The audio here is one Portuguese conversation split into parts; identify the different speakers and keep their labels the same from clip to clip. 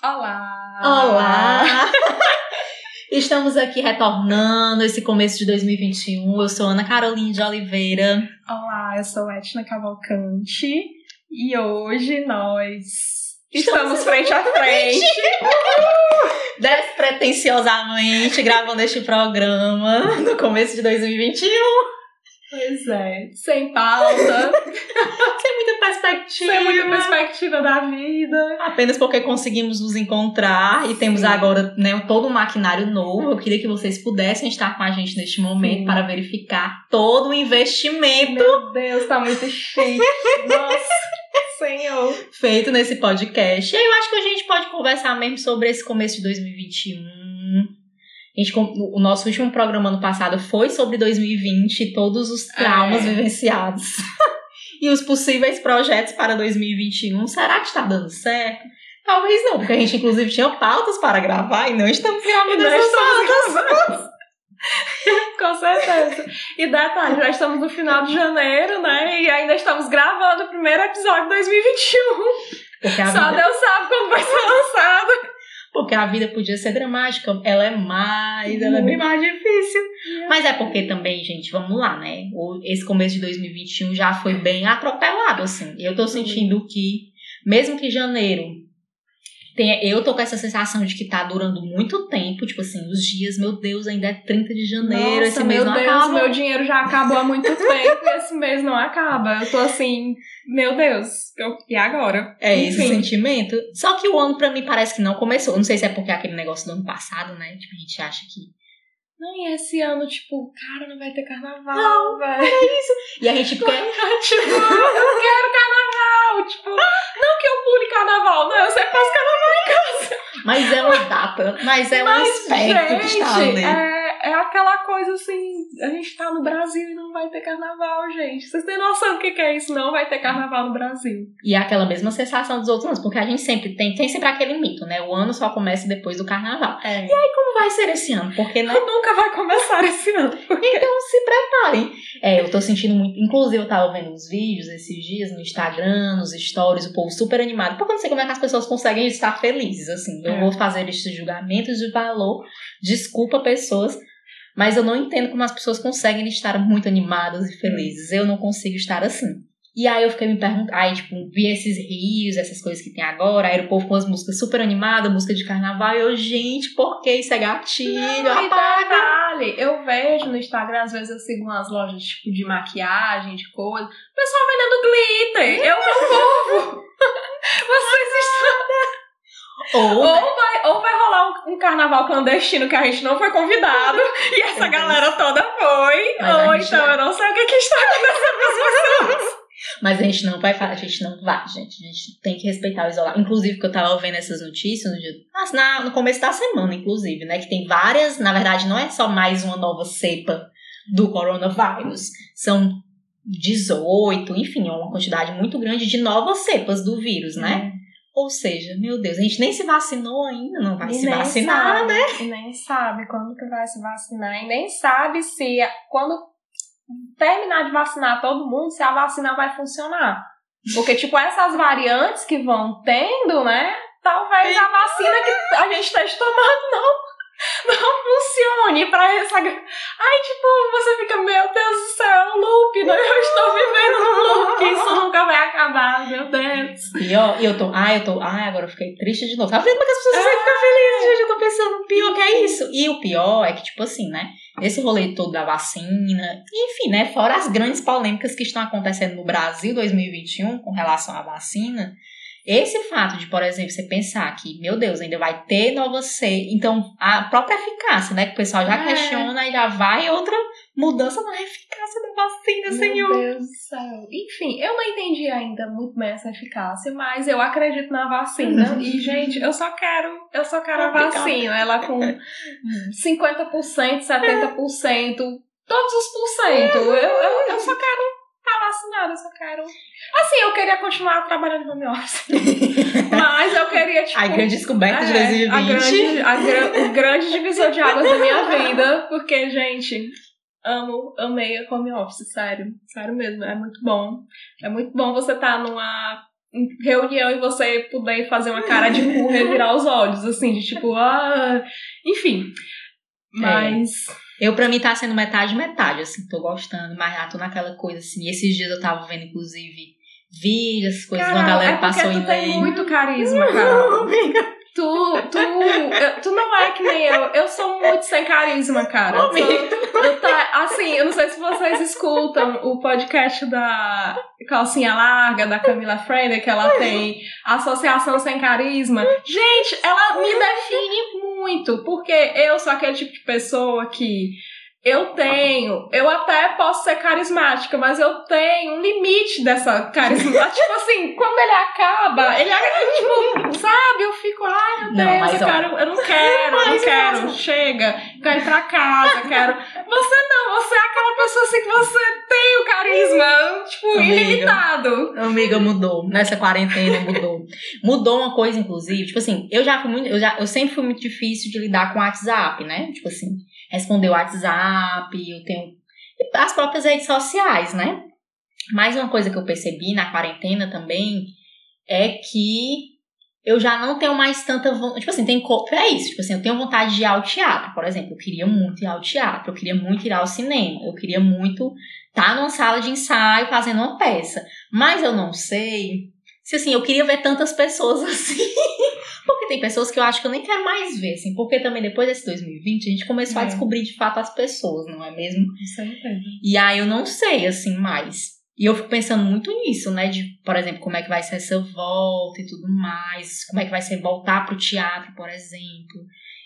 Speaker 1: Olá!
Speaker 2: Olá! Estamos aqui retornando esse começo de 2021. Eu sou Ana Caroline de Oliveira.
Speaker 1: Olá, eu sou Etna Cavalcante e hoje nós estamos, frente a frente.
Speaker 2: Despretensiosamente gravando este programa no começo de 2021.
Speaker 1: Pois é, sem pauta,
Speaker 2: Sem muita perspectiva.
Speaker 1: sem muita perspectiva da vida.
Speaker 2: Apenas porque conseguimos nos encontrar e temos
Speaker 1: Sim.
Speaker 2: agora né, todo um maquinário novo. Eu queria que vocês pudessem estar com a gente neste momento
Speaker 1: Sim.
Speaker 2: para verificar todo o investimento
Speaker 1: Meu Deus, tá muito chique. Nossa, senhor.
Speaker 2: feito nesse podcast. E aí eu acho que a gente pode conversar mesmo sobre esse começo de 2021. Gente, o nosso último programa ano passado foi sobre 2020 e todos os traumas
Speaker 1: É.
Speaker 2: vivenciados. e os possíveis projetos para 2021. Será que está dando certo? Talvez não, porque a gente inclusive tinha pautas para gravar e não estamos gravando essas pautas.
Speaker 1: Com certeza. E detalhe, já estamos no final de janeiro, né? E ainda estamos gravando o primeiro episódio de 2021.
Speaker 2: Porque a,
Speaker 1: Só
Speaker 2: vida,
Speaker 1: Deus sabe quando vai ser lançado.
Speaker 2: Porque a vida podia ser dramática, ela é mais, ela é bem mais difícil. Mas é porque também, gente, vamos lá, né? Esse começo de 2021 já foi bem atropelado, assim. Eu tô sentindo que, mesmo que janeiro tenha. Eu tô com essa sensação de que tá durando muito tempo. Tipo assim, os dias, meu Deus, ainda é 30 de janeiro,
Speaker 1: Nossa,
Speaker 2: esse mês não
Speaker 1: Deus,
Speaker 2: acaba.
Speaker 1: meu dinheiro já acabou há muito tempo e esse mês não acaba. Eu tô assim, meu Deus, eu- e agora?
Speaker 2: É esse
Speaker 1: Enfim.
Speaker 2: sentimento. Só que o ano pra mim parece que não começou. Não sei se é porque é aquele negócio do ano passado, né? Tipo, a gente acha que.
Speaker 1: Não, e esse ano, tipo, cara, não vai ter carnaval,
Speaker 2: Não,
Speaker 1: velho.
Speaker 2: E a gente quer.
Speaker 1: tipo, eu quero carnaval. Tipo, não que eu pule carnaval, não, eu sempre faço carnaval em casa.
Speaker 2: Mas é uma data. Mas é um
Speaker 1: Mas,
Speaker 2: aspecto que está ali.
Speaker 1: é, é aquela coisa assim, a gente tá no Brasil e não vai ter carnaval, gente. Vocês têm noção do que, que é isso? Não vai ter carnaval no Brasil.
Speaker 2: E é aquela mesma sensação dos outros anos, porque a gente sempre tem, tem sempre aquele mito, né? O ano só começa depois do carnaval.
Speaker 1: É.
Speaker 2: Como vai ser esse ano? Porque né?
Speaker 1: Nunca vai começar esse ano. Porque...
Speaker 2: Então se preparem. É, eu tô sentindo muito. Inclusive, eu tava vendo uns vídeos esses dias no Instagram, nos stories, o povo super animado. Porque eu não sei como é que as pessoas conseguem estar felizes, assim. Eu
Speaker 1: É.
Speaker 2: vou fazer esses julgamentos de valor. Desculpa, pessoas. Mas eu não entendo como as pessoas conseguem estar muito animadas e felizes. Eu não consigo estar assim. E aí eu fiquei me perguntando, aí tipo, vi esses rios, essas coisas que tem agora, aí o povo com as músicas super animadas, música de carnaval, e eu, gente, por que isso é gatilho?
Speaker 1: Não, e detalhe, eu vejo no Instagram, às vezes eu sigo umas lojas tipo de maquiagem, de coisa, o pessoal vendendo glitter. Eu não vou. Vocês estão.
Speaker 2: Ou,
Speaker 1: Ou vai, ou vai rolar um, um carnaval clandestino que a gente não foi convidado e essa galera toda foi.
Speaker 2: Mas
Speaker 1: ou então eu não sei o que, que está acontecendo com as pessoas.
Speaker 2: Mas a gente não vai falar, a gente não vai, gente. A gente tem que respeitar o isolamento. Inclusive, porque eu tava vendo essas notícias no, dia, na- no começo da semana, inclusive, né? Que tem várias, na verdade, não é só mais uma nova cepa do coronavírus. São 18, enfim, é uma quantidade muito grande de novas cepas do vírus, né? Ou seja, meu Deus, a gente nem se vacinou ainda, não vai
Speaker 1: E
Speaker 2: se vacinar,
Speaker 1: sabe,
Speaker 2: né?
Speaker 1: E nem sabe quando que vai se vacinar. E nem sabe se quando terminar de vacinar todo mundo, se a vacina vai funcionar. Porque, tipo, essas variantes que vão tendo, né? Talvez a vacina que a gente esteja tomando não, não funcione pra essa. Ai, tipo, você fica, meu Deus do céu, é um loop, né? Eu estou vivendo num loop, isso nunca vai acabar, meu Deus.
Speaker 2: E ó, eu tô, ai, eu tô, ai, agora eu fiquei triste de novo. Tá vendo como que as pessoas conseguem ficar felizes, gente? Eu tô pensando, pior que é isso. E o pior é que, tipo assim, né? Esse rolê todo da vacina, enfim, né? Fora as grandes polêmicas que estão acontecendo no Brasil 2021 com relação à vacina. Esse fato de, por exemplo, você pensar que, meu Deus, ainda vai ter nova cepa. Então, a própria eficácia, né? Que o pessoal já
Speaker 1: É.
Speaker 2: questiona e já vai outra mudança na eficácia da vacina, senhor.
Speaker 1: Meu Deus do céu. Enfim, eu não entendi ainda muito bem essa eficácia, mas eu acredito na vacina. e, gente, eu só quero, eu só quero a vacina. Ela com 50%, 70%, todos os por cento. Eu, eu, eu só quero eu só quero. Assim, eu queria continuar trabalhando no home office. mas eu queria, tipo.
Speaker 2: A grande descoberta de
Speaker 1: É,
Speaker 2: 2020.
Speaker 1: A grande, a gra- o grande divisor de águas da minha vida. Porque, gente, amo, amei a home office, sério. Sério mesmo, é muito bom. É muito bom você estar numa reunião e você puder fazer uma cara de cu revirar os olhos, assim, de tipo, ah, enfim. Mas.
Speaker 2: É. Eu, pra mim, tá sendo metade, metade, assim, tô gostando, mas já tô naquela coisa, assim. E esses dias eu tava vendo, inclusive, vídeos, coisas que uma galera
Speaker 1: é
Speaker 2: passou
Speaker 1: tu
Speaker 2: em
Speaker 1: tem muito carisma, cara. Tu, tu, eu- tu não é que nem eu. Eu sou muito sem carisma, cara. Eu, tô- eu tá, assim, eu não sei se vocês escutam o podcast da Calcinha Larga, da Camila Frender, que ela tem Associação Sem Carisma. Gente, ela me define muito, porque eu sou aquele tipo de pessoa que eu tenho, eu até posso ser carismática, mas eu tenho um limite dessa carisma. tipo assim, quando ele acaba, ele acaba, tipo, sabe? Eu fico, ai meu
Speaker 2: Não,
Speaker 1: Deus,
Speaker 2: mas,
Speaker 1: eu,
Speaker 2: ó.
Speaker 1: quero, eu não quero, eu não quero,
Speaker 2: nossa.
Speaker 1: chega, quero ir pra casa, quero. Você não, você é aquela pessoa assim que você tem o carisma, tipo,
Speaker 2: Amiga.
Speaker 1: ilimitado.
Speaker 2: Amiga, mudou. Nessa quarentena mudou. Mudou uma coisa, inclusive. Tipo assim, eu já fui muito. Eu, já, eu sempre fui muito difícil de lidar com o WhatsApp, né? Tipo assim, responder o WhatsApp, eu tenho. As próprias redes sociais, né? Mas uma coisa que eu percebi na quarentena também é que eu já não tenho mais tanta vontade. Tipo assim, tem. É isso. Tipo assim, eu tenho vontade de ir ao teatro, por exemplo. Eu queria muito ir ao teatro, eu queria muito ir ao cinema, eu queria muito estar numa sala de ensaio fazendo uma peça. Mas eu não sei se assim, eu queria ver tantas pessoas assim. Porque tem pessoas que eu acho que eu nem quero mais ver, assim. Porque também depois desse 2020 a gente começou a
Speaker 1: É.
Speaker 2: descobrir de fato as pessoas, não é mesmo?
Speaker 1: Com certeza.
Speaker 2: E aí eu não sei, assim, mais. E eu fico pensando muito nisso, né? De, por exemplo, como é que vai ser essa volta e tudo mais. Como é que vai ser voltar pro teatro, por exemplo.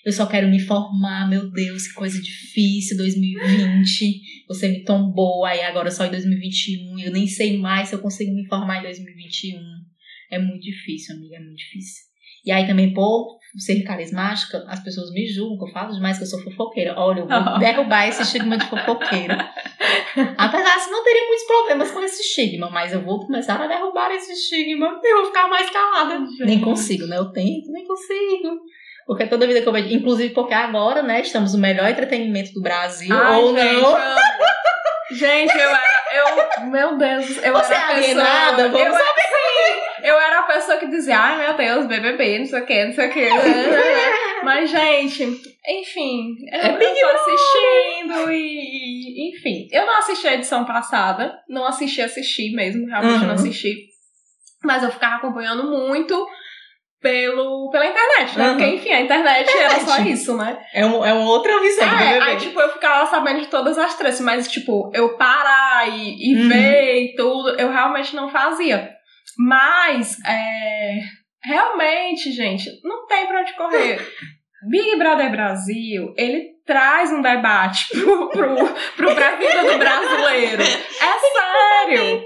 Speaker 2: Eu só quero me formar, meu Deus, que coisa difícil, 2020. Você me tombou, aí agora só em 2021. Eu nem sei mais se eu consigo me formar em 2021. É muito difícil, amiga, é muito difícil. E aí também, por ser carismática, as pessoas me julgam, eu falo demais que eu sou fofoqueira. Olha, eu vou derrubar esse estigma de fofoqueira. Apesar de não teria muitos problemas com esse estigma, mas eu vou começar a derrubar esse estigma e eu vou ficar mais calada. Nem consigo, né? Eu tento, nem consigo. Porque toda vida que eu vejo, inclusive porque agora, né, estamos no melhor entretenimento do Brasil,
Speaker 1: Ai,
Speaker 2: ou
Speaker 1: gente,
Speaker 2: não.
Speaker 1: amo. Gente, eu era. Eu, meu Deus, eu
Speaker 2: Você
Speaker 1: era a
Speaker 2: é
Speaker 1: pessoa.
Speaker 2: alienada, vamos
Speaker 1: eu, sim, eu era a pessoa que dizia, ai meu Deus, BBB, não sei o que, não sei o que. Mas, gente, enfim, eu,
Speaker 2: É
Speaker 1: eu
Speaker 2: Big
Speaker 1: tô assistindo e, Enfim, eu não assisti a edição passada, não assisti, assisti mesmo, realmente
Speaker 2: Uhum.
Speaker 1: não assisti. Mas eu ficava acompanhando muito pelo, pela internet, né?
Speaker 2: Uhum.
Speaker 1: Porque, enfim, a internet era só
Speaker 2: Internet.
Speaker 1: isso, né?
Speaker 2: É, um, é uma outra visão do
Speaker 1: É,
Speaker 2: BBB.
Speaker 1: aí, tipo, eu ficava sabendo de todas as três, mas, tipo, eu parar e, e
Speaker 2: Uhum.
Speaker 1: ver e tudo, eu realmente não fazia. Mas, é, realmente, gente, não tem pra onde correr. Big Brother Brasil, ele traz um debate pro, pro, pro pra vida do brasileiro. É sério.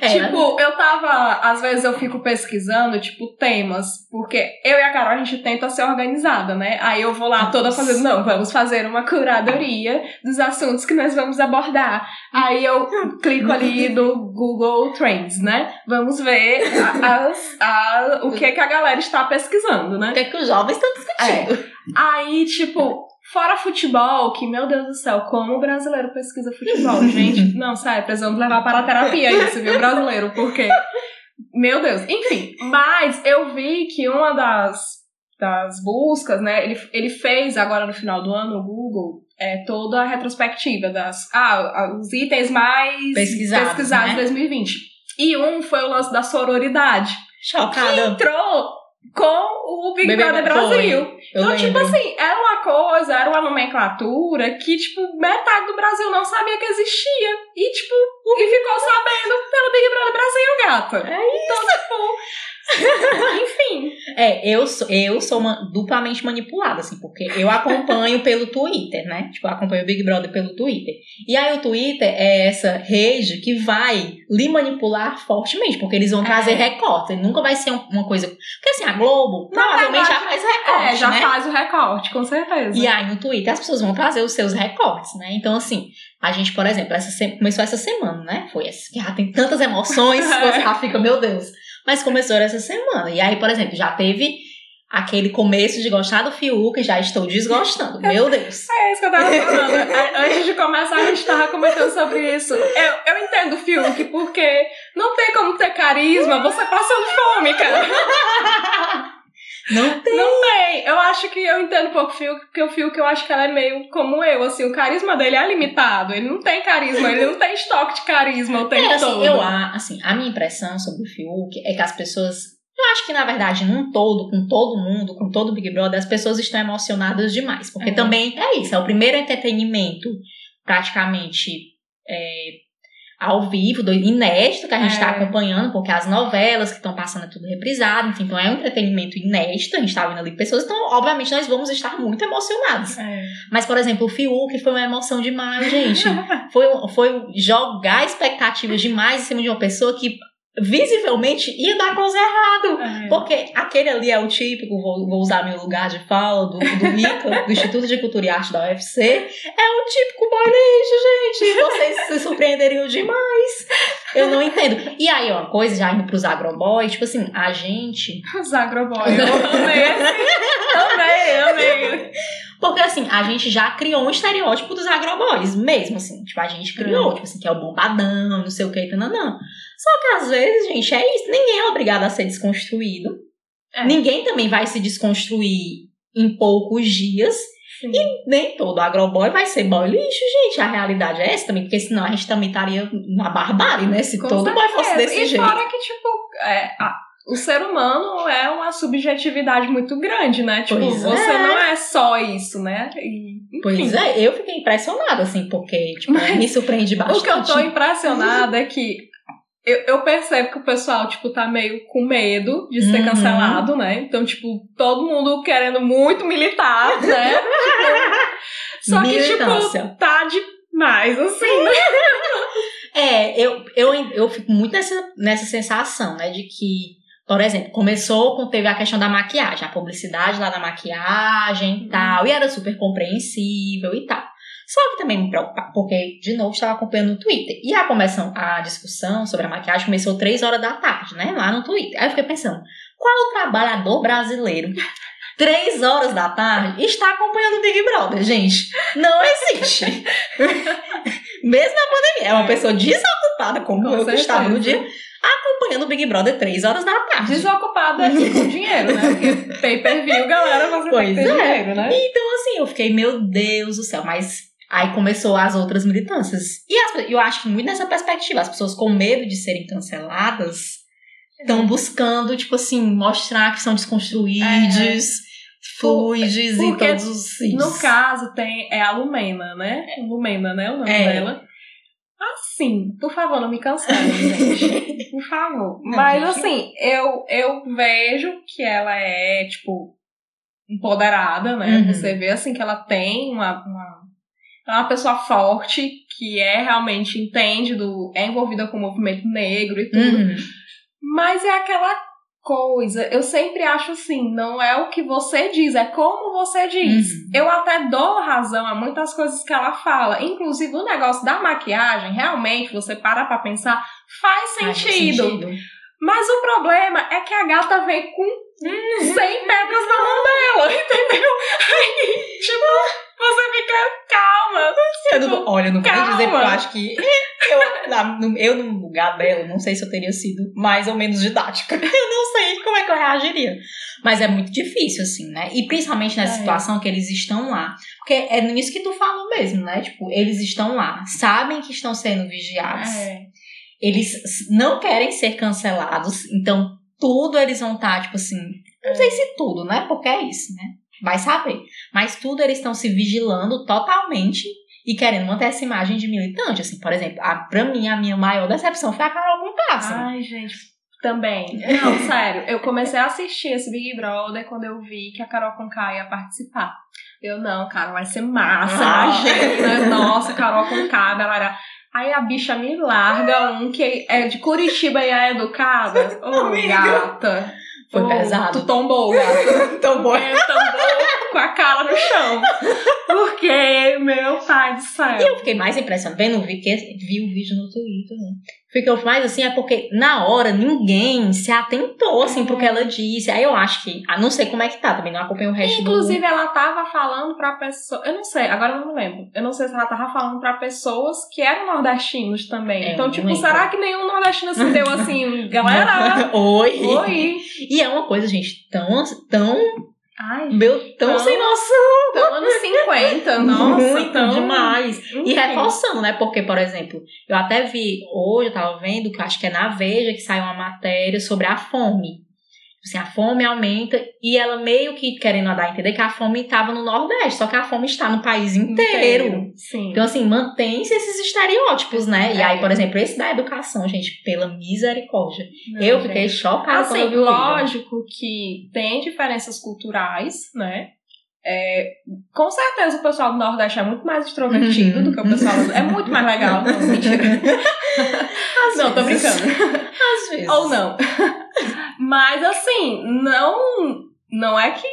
Speaker 2: É,
Speaker 1: Tipo, eu tava. Às vezes eu fico pesquisando, tipo, temas. Porque eu e a Carol, a gente tenta ser organizada, né? Aí eu vou lá toda fazendo, não, vamos fazer uma curadoria dos assuntos que nós vamos abordar. Aí eu clico ali no Google Trends, né? Vamos ver as- a- o que, que a galera está pesquisando, né?
Speaker 2: o que, é que os jovens estão discutindo?
Speaker 1: Aí, tipo, fora futebol, que, meu Deus do céu, como o brasileiro pesquisa futebol, gente. Não, sério, precisamos levar para a terapia isso, viu, brasileiro? Porque, meu Deus. Enfim, mas eu vi que uma das, das buscas, né, ele, ele fez agora no final do ano, o Google, é, toda a retrospectiva das, ah, os itens mais
Speaker 2: Pesquisados,
Speaker 1: pesquisados
Speaker 2: né?
Speaker 1: em 2020. E um foi o lance da sororidade, que
Speaker 2: Chocada.
Speaker 1: entrou com o Big
Speaker 2: Bebê-
Speaker 1: Brother. Brasil. Então, tipo
Speaker 2: lembro.
Speaker 1: assim, era uma coisa, era uma nomenclatura que, tipo, metade do Brasil não sabia que existia. E, tipo, e ficou sabendo pelo Big Brother Brasil, gata.
Speaker 2: É
Speaker 1: Então, tipo. Enfim.
Speaker 2: É, eu sou, eu sou uma, duplamente manipulada, assim, porque eu acompanho pelo Twitter, né? Tipo, eu acompanho o Big Brother pelo Twitter. E aí o Twitter é essa rede que vai lhe manipular fortemente, porque eles vão trazer recortes. Ele nunca vai ser um- uma coisa. Porque assim, a Globo
Speaker 1: Na
Speaker 2: provavelmente já faz recorte,
Speaker 1: É, já
Speaker 2: né?
Speaker 1: faz o recorte, com certeza.
Speaker 2: E aí no Twitter as pessoas vão trazer os seus recortes, né? Então, assim, a gente, por exemplo, essa se- começou essa semana, né? Foi essa, já tem tantas emoções, você já fica, meu Deus. Mas começou essa semana. E aí, por exemplo, já teve aquele começo de gostar do Fiuk, já estou desgostando. Meu Deus.
Speaker 1: É isso que eu tava falando. A- Antes de começar, a gente tava comentando sobre isso. Eu, eu entendo o Fiuk, porque não tem como ter carisma você passando fome, cara.
Speaker 2: Não tem.
Speaker 1: Não tem. Eu acho que eu entendo um pouco o Fiuk, porque o Fiuk eu acho que ela é meio como eu, assim, o carisma dele é limitado. Ele não tem carisma, ele não tem estoque de carisma o tempo
Speaker 2: É, assim,
Speaker 1: todo.
Speaker 2: eu, a- assim, a minha impressão sobre o Fiuk é que as pessoas. Eu acho que, na verdade, num todo, com todo mundo, com todo o Big Brother, as pessoas estão emocionadas demais. Porque
Speaker 1: É.
Speaker 2: também é isso, é o primeiro entretenimento praticamente é, ao vivo, do inédito que a gente
Speaker 1: É.
Speaker 2: está acompanhando, porque as novelas que estão passando é tudo reprisado, enfim, então é um entretenimento inédito, a gente está vendo ali pessoas, então, obviamente, nós vamos estar muito emocionados.
Speaker 1: É.
Speaker 2: Mas, por exemplo, o Fiuk foi uma emoção demais, gente. foi, foi jogar expectativas demais em cima de uma pessoa que visivelmente ia dar coisa errado.
Speaker 1: É.
Speaker 2: Porque aquele ali é o típico, vou, vou usar meu lugar de fala, do, do ICA, do Instituto de Cultura e Arte da UFC. É o típico boy lixo, gente. Vocês se surpreenderiam demais. Eu não entendo. E aí, ó, coisa já indo pros agroboy, tipo assim, a gente.
Speaker 1: Os agroboy. Eu amei. amei, amei.
Speaker 2: Porque assim, a gente já criou um estereótipo dos agroboys, mesmo assim. Tipo, a gente criou,
Speaker 1: Hum.
Speaker 2: tipo assim, que é o bombadão, não sei o que, tananã. Só que às vezes, gente, é isso. Ninguém é obrigado a ser desconstruído.
Speaker 1: É.
Speaker 2: Ninguém também vai se desconstruir em poucos dias.
Speaker 1: Sim.
Speaker 2: Nem todo agroboy vai ser boy lixo, gente. A realidade é essa também, porque senão a gente também estaria na barbárie, né? Se
Speaker 1: Com
Speaker 2: todo boy fosse
Speaker 1: certeza.
Speaker 2: desse
Speaker 1: e
Speaker 2: jeito.
Speaker 1: fora que, tipo, é, a- o ser humano é uma subjetividade muito grande, né? Tipo,
Speaker 2: Pois
Speaker 1: você
Speaker 2: é.
Speaker 1: não é só isso, né? E.
Speaker 2: Pois é, eu fiquei impressionada, assim, porque, tipo,
Speaker 1: Mas
Speaker 2: me surpreende bastante.
Speaker 1: O que eu tô impressionada é que eu, eu percebo que o pessoal, tipo, tá meio com medo de ser
Speaker 2: Uhum.
Speaker 1: cancelado, né? Então, tipo, todo mundo querendo muito militar, né? Tipo, só que, tipo, tá demais, assim, né?
Speaker 2: É, eu, eu, eu fico muito nessa, nessa sensação, né, de que, por exemplo, começou com, teve a questão da maquiagem, a publicidade lá da maquiagem e tal, e era super compreensível e tal. Só que também me preocupa, porque, de novo, estava acompanhando no Twitter. E a, começam, a discussão sobre a maquiagem começou três horas da tarde, né, lá no Twitter. Aí eu fiquei pensando, qual o trabalhador brasileiro, três horas da tarde, está acompanhando o Big Brother, gente? Não existe. Mesmo na pandemia, é uma
Speaker 1: É.
Speaker 2: pessoa desocupada, como
Speaker 1: Com
Speaker 2: eu que estava no
Speaker 1: certeza.
Speaker 2: dia, acompanhando o Big Brother três horas da tarde.
Speaker 1: Desocupado é com dinheiro, né? Porque pay per view, galera, você
Speaker 2: Pois é.
Speaker 1: dinheiro, né?
Speaker 2: Então, assim, eu fiquei, meu Deus do céu, mas aí começou as outras militâncias. E as- eu acho que muito nessa perspectiva, as pessoas com medo de serem canceladas estão buscando, tipo assim, mostrar que são desconstruídos, fluides em
Speaker 1: Porque
Speaker 2: todos os sítios.
Speaker 1: No caso, tem é a Lumena, né? Lumena, né? O nome
Speaker 2: É.
Speaker 1: dela. Assim, por favor, não me cancelem, gente. Por favor.
Speaker 2: Não,
Speaker 1: Mas
Speaker 2: gente.
Speaker 1: assim, eu, eu vejo que ela é, tipo, empoderada, né?
Speaker 2: Uhum.
Speaker 1: Você vê assim que ela tem uma, uma. É uma pessoa forte que é realmente entende do. é envolvida com o movimento negro e tudo.
Speaker 2: Uhum.
Speaker 1: Mas é aquela coisa, eu sempre acho assim, não é o que você diz, é como você diz.
Speaker 2: Uhum.
Speaker 1: Eu até dou razão a muitas coisas que ela fala. Inclusive, o negócio da maquiagem, realmente, você para pra pensar, faz
Speaker 2: Faz
Speaker 1: sentido. Mas o problema é que a gata vem com 100 pedras na mão dela, entendeu? Aí, tipo, você fica calma.
Speaker 2: Eu não, olha, eu não quero
Speaker 1: calma.
Speaker 2: dizer porque eu acho que eu, na- no, eu, no lugar dela, não sei se eu teria sido mais ou menos didática. Eu não sei como é que eu reagiria. Mas é muito difícil, assim, né? E principalmente nessa
Speaker 1: É.
Speaker 2: situação que eles estão lá. Porque é nisso que tu falou mesmo, né? Tipo, eles estão lá, sabem que estão sendo vigiados.
Speaker 1: É.
Speaker 2: Eles não querem ser cancelados, então tudo eles vão estar, tipo assim, não sei se tudo, né? Porque é isso, né? Vai saber. Mas tudo eles estão se vigilando totalmente e querendo manter essa imagem de militante. Assim, por exemplo, a, pra mim, a minha maior decepção foi a Carol Conká.
Speaker 1: Ai, gente, também. Não, sério, eu comecei a assistir esse Big Brother quando eu vi que a Carol Conká ia participar. Eu, não, cara, vai ser massa,
Speaker 2: Ah.
Speaker 1: imagina. Nossa, Carol Conká, galera. Aí a bicha me larga um que é de Curitiba e é educada. Ô,
Speaker 2: Amiga.
Speaker 1: gata.
Speaker 2: Foi
Speaker 1: Ô,
Speaker 2: pesado.
Speaker 1: Tu tombou, gata.
Speaker 2: Então, bom.
Speaker 1: É, tombou com a cara no chão. Porque, meu pai do céu.
Speaker 2: E eu fiquei mais impressionada. Vendo, vi, que, vi o vídeo no Twitter, né? Fica mais assim, é porque na hora ninguém se atentou, assim,
Speaker 1: É.
Speaker 2: pro que ela disse. Aí eu acho que. Ah, não sei como é que tá, também não acompanho o resto
Speaker 1: Inclusive, ela tava falando pra pessoa. Eu não sei, agora eu não me lembro. Eu não sei se ela tava falando pra pessoas que eram nordestinos também.
Speaker 2: É,
Speaker 1: então, tipo,
Speaker 2: lembro.
Speaker 1: será que nenhum nordestino se deu assim,
Speaker 2: do.
Speaker 1: galera?
Speaker 2: Oi.
Speaker 1: Oi!
Speaker 2: E é uma coisa, gente, tão, tão,
Speaker 1: Ai,
Speaker 2: meu, tão
Speaker 1: Tão-
Speaker 2: sem noção.
Speaker 1: tão anos 50, nossa,
Speaker 2: Muito
Speaker 1: tão...
Speaker 2: demais. E reforçando, né? Porque, por exemplo, eu até vi hoje, eu tava vendo, que eu acho que é na Veja que saiu uma matéria sobre a fome. Assim, a fome aumenta e ela meio que querendo dar a entender que a fome estava no Nordeste, só que a fome está no país inteiro.
Speaker 1: Sim.
Speaker 2: Então, assim, mantém-se esses estereótipos, né? E
Speaker 1: É.
Speaker 2: aí, por exemplo, esse da educação, gente, pela misericórdia.
Speaker 1: Não,
Speaker 2: eu
Speaker 1: gente.
Speaker 2: fiquei chocada quando
Speaker 1: Assim,
Speaker 2: vi o vídeo.
Speaker 1: lógico que tem diferenças culturais, né? É, com certeza o pessoal do Nordeste é muito mais extrovertido
Speaker 2: Uhum.
Speaker 1: do que o pessoal do... É muito mais legal. Não, mentira. não, tô brincando.
Speaker 2: Às vezes.
Speaker 1: Ou não. Mas assim, não, não é que.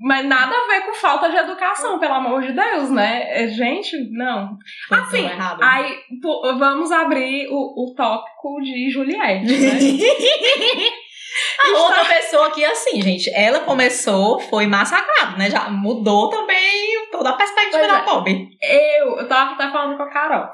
Speaker 1: Mas nada a ver com falta de educação, pelo amor de Deus, né? É, Gente, não.
Speaker 2: Foi
Speaker 1: Assim,
Speaker 2: errado.
Speaker 1: Aí pô, vamos abrir o, o tópico de Juliette, né?
Speaker 2: A outra pessoa aqui, assim, gente, ela começou, foi massacrada, né? Já mudou também toda a perspectiva
Speaker 1: Pois
Speaker 2: da
Speaker 1: é.
Speaker 2: pobre.
Speaker 1: Eu, eu tava até falando com a Carol.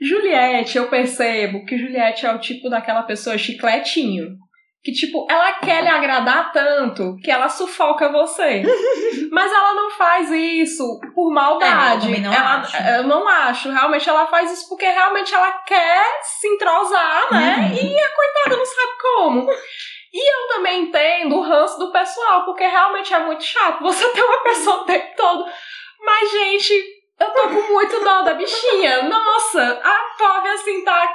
Speaker 1: Juliette, eu percebo que Juliette é o tipo daquela pessoa chicletinho. Que, tipo, ela quer lhe agradar tanto que ela sufoca você. Mas ela não faz isso por maldade.
Speaker 2: É, eu não
Speaker 1: ela,
Speaker 2: acho.
Speaker 1: Eu não acho. Realmente ela faz isso porque realmente ela quer se entrosar, né?
Speaker 2: Uhum.
Speaker 1: E a coitada não sabe como. E eu também entendo o ranço do pessoal, porque realmente é muito chato você ter uma pessoa o tempo todo. Mas, gente, eu tô com muito dó da bichinha. Nossa, a pobre assim tá.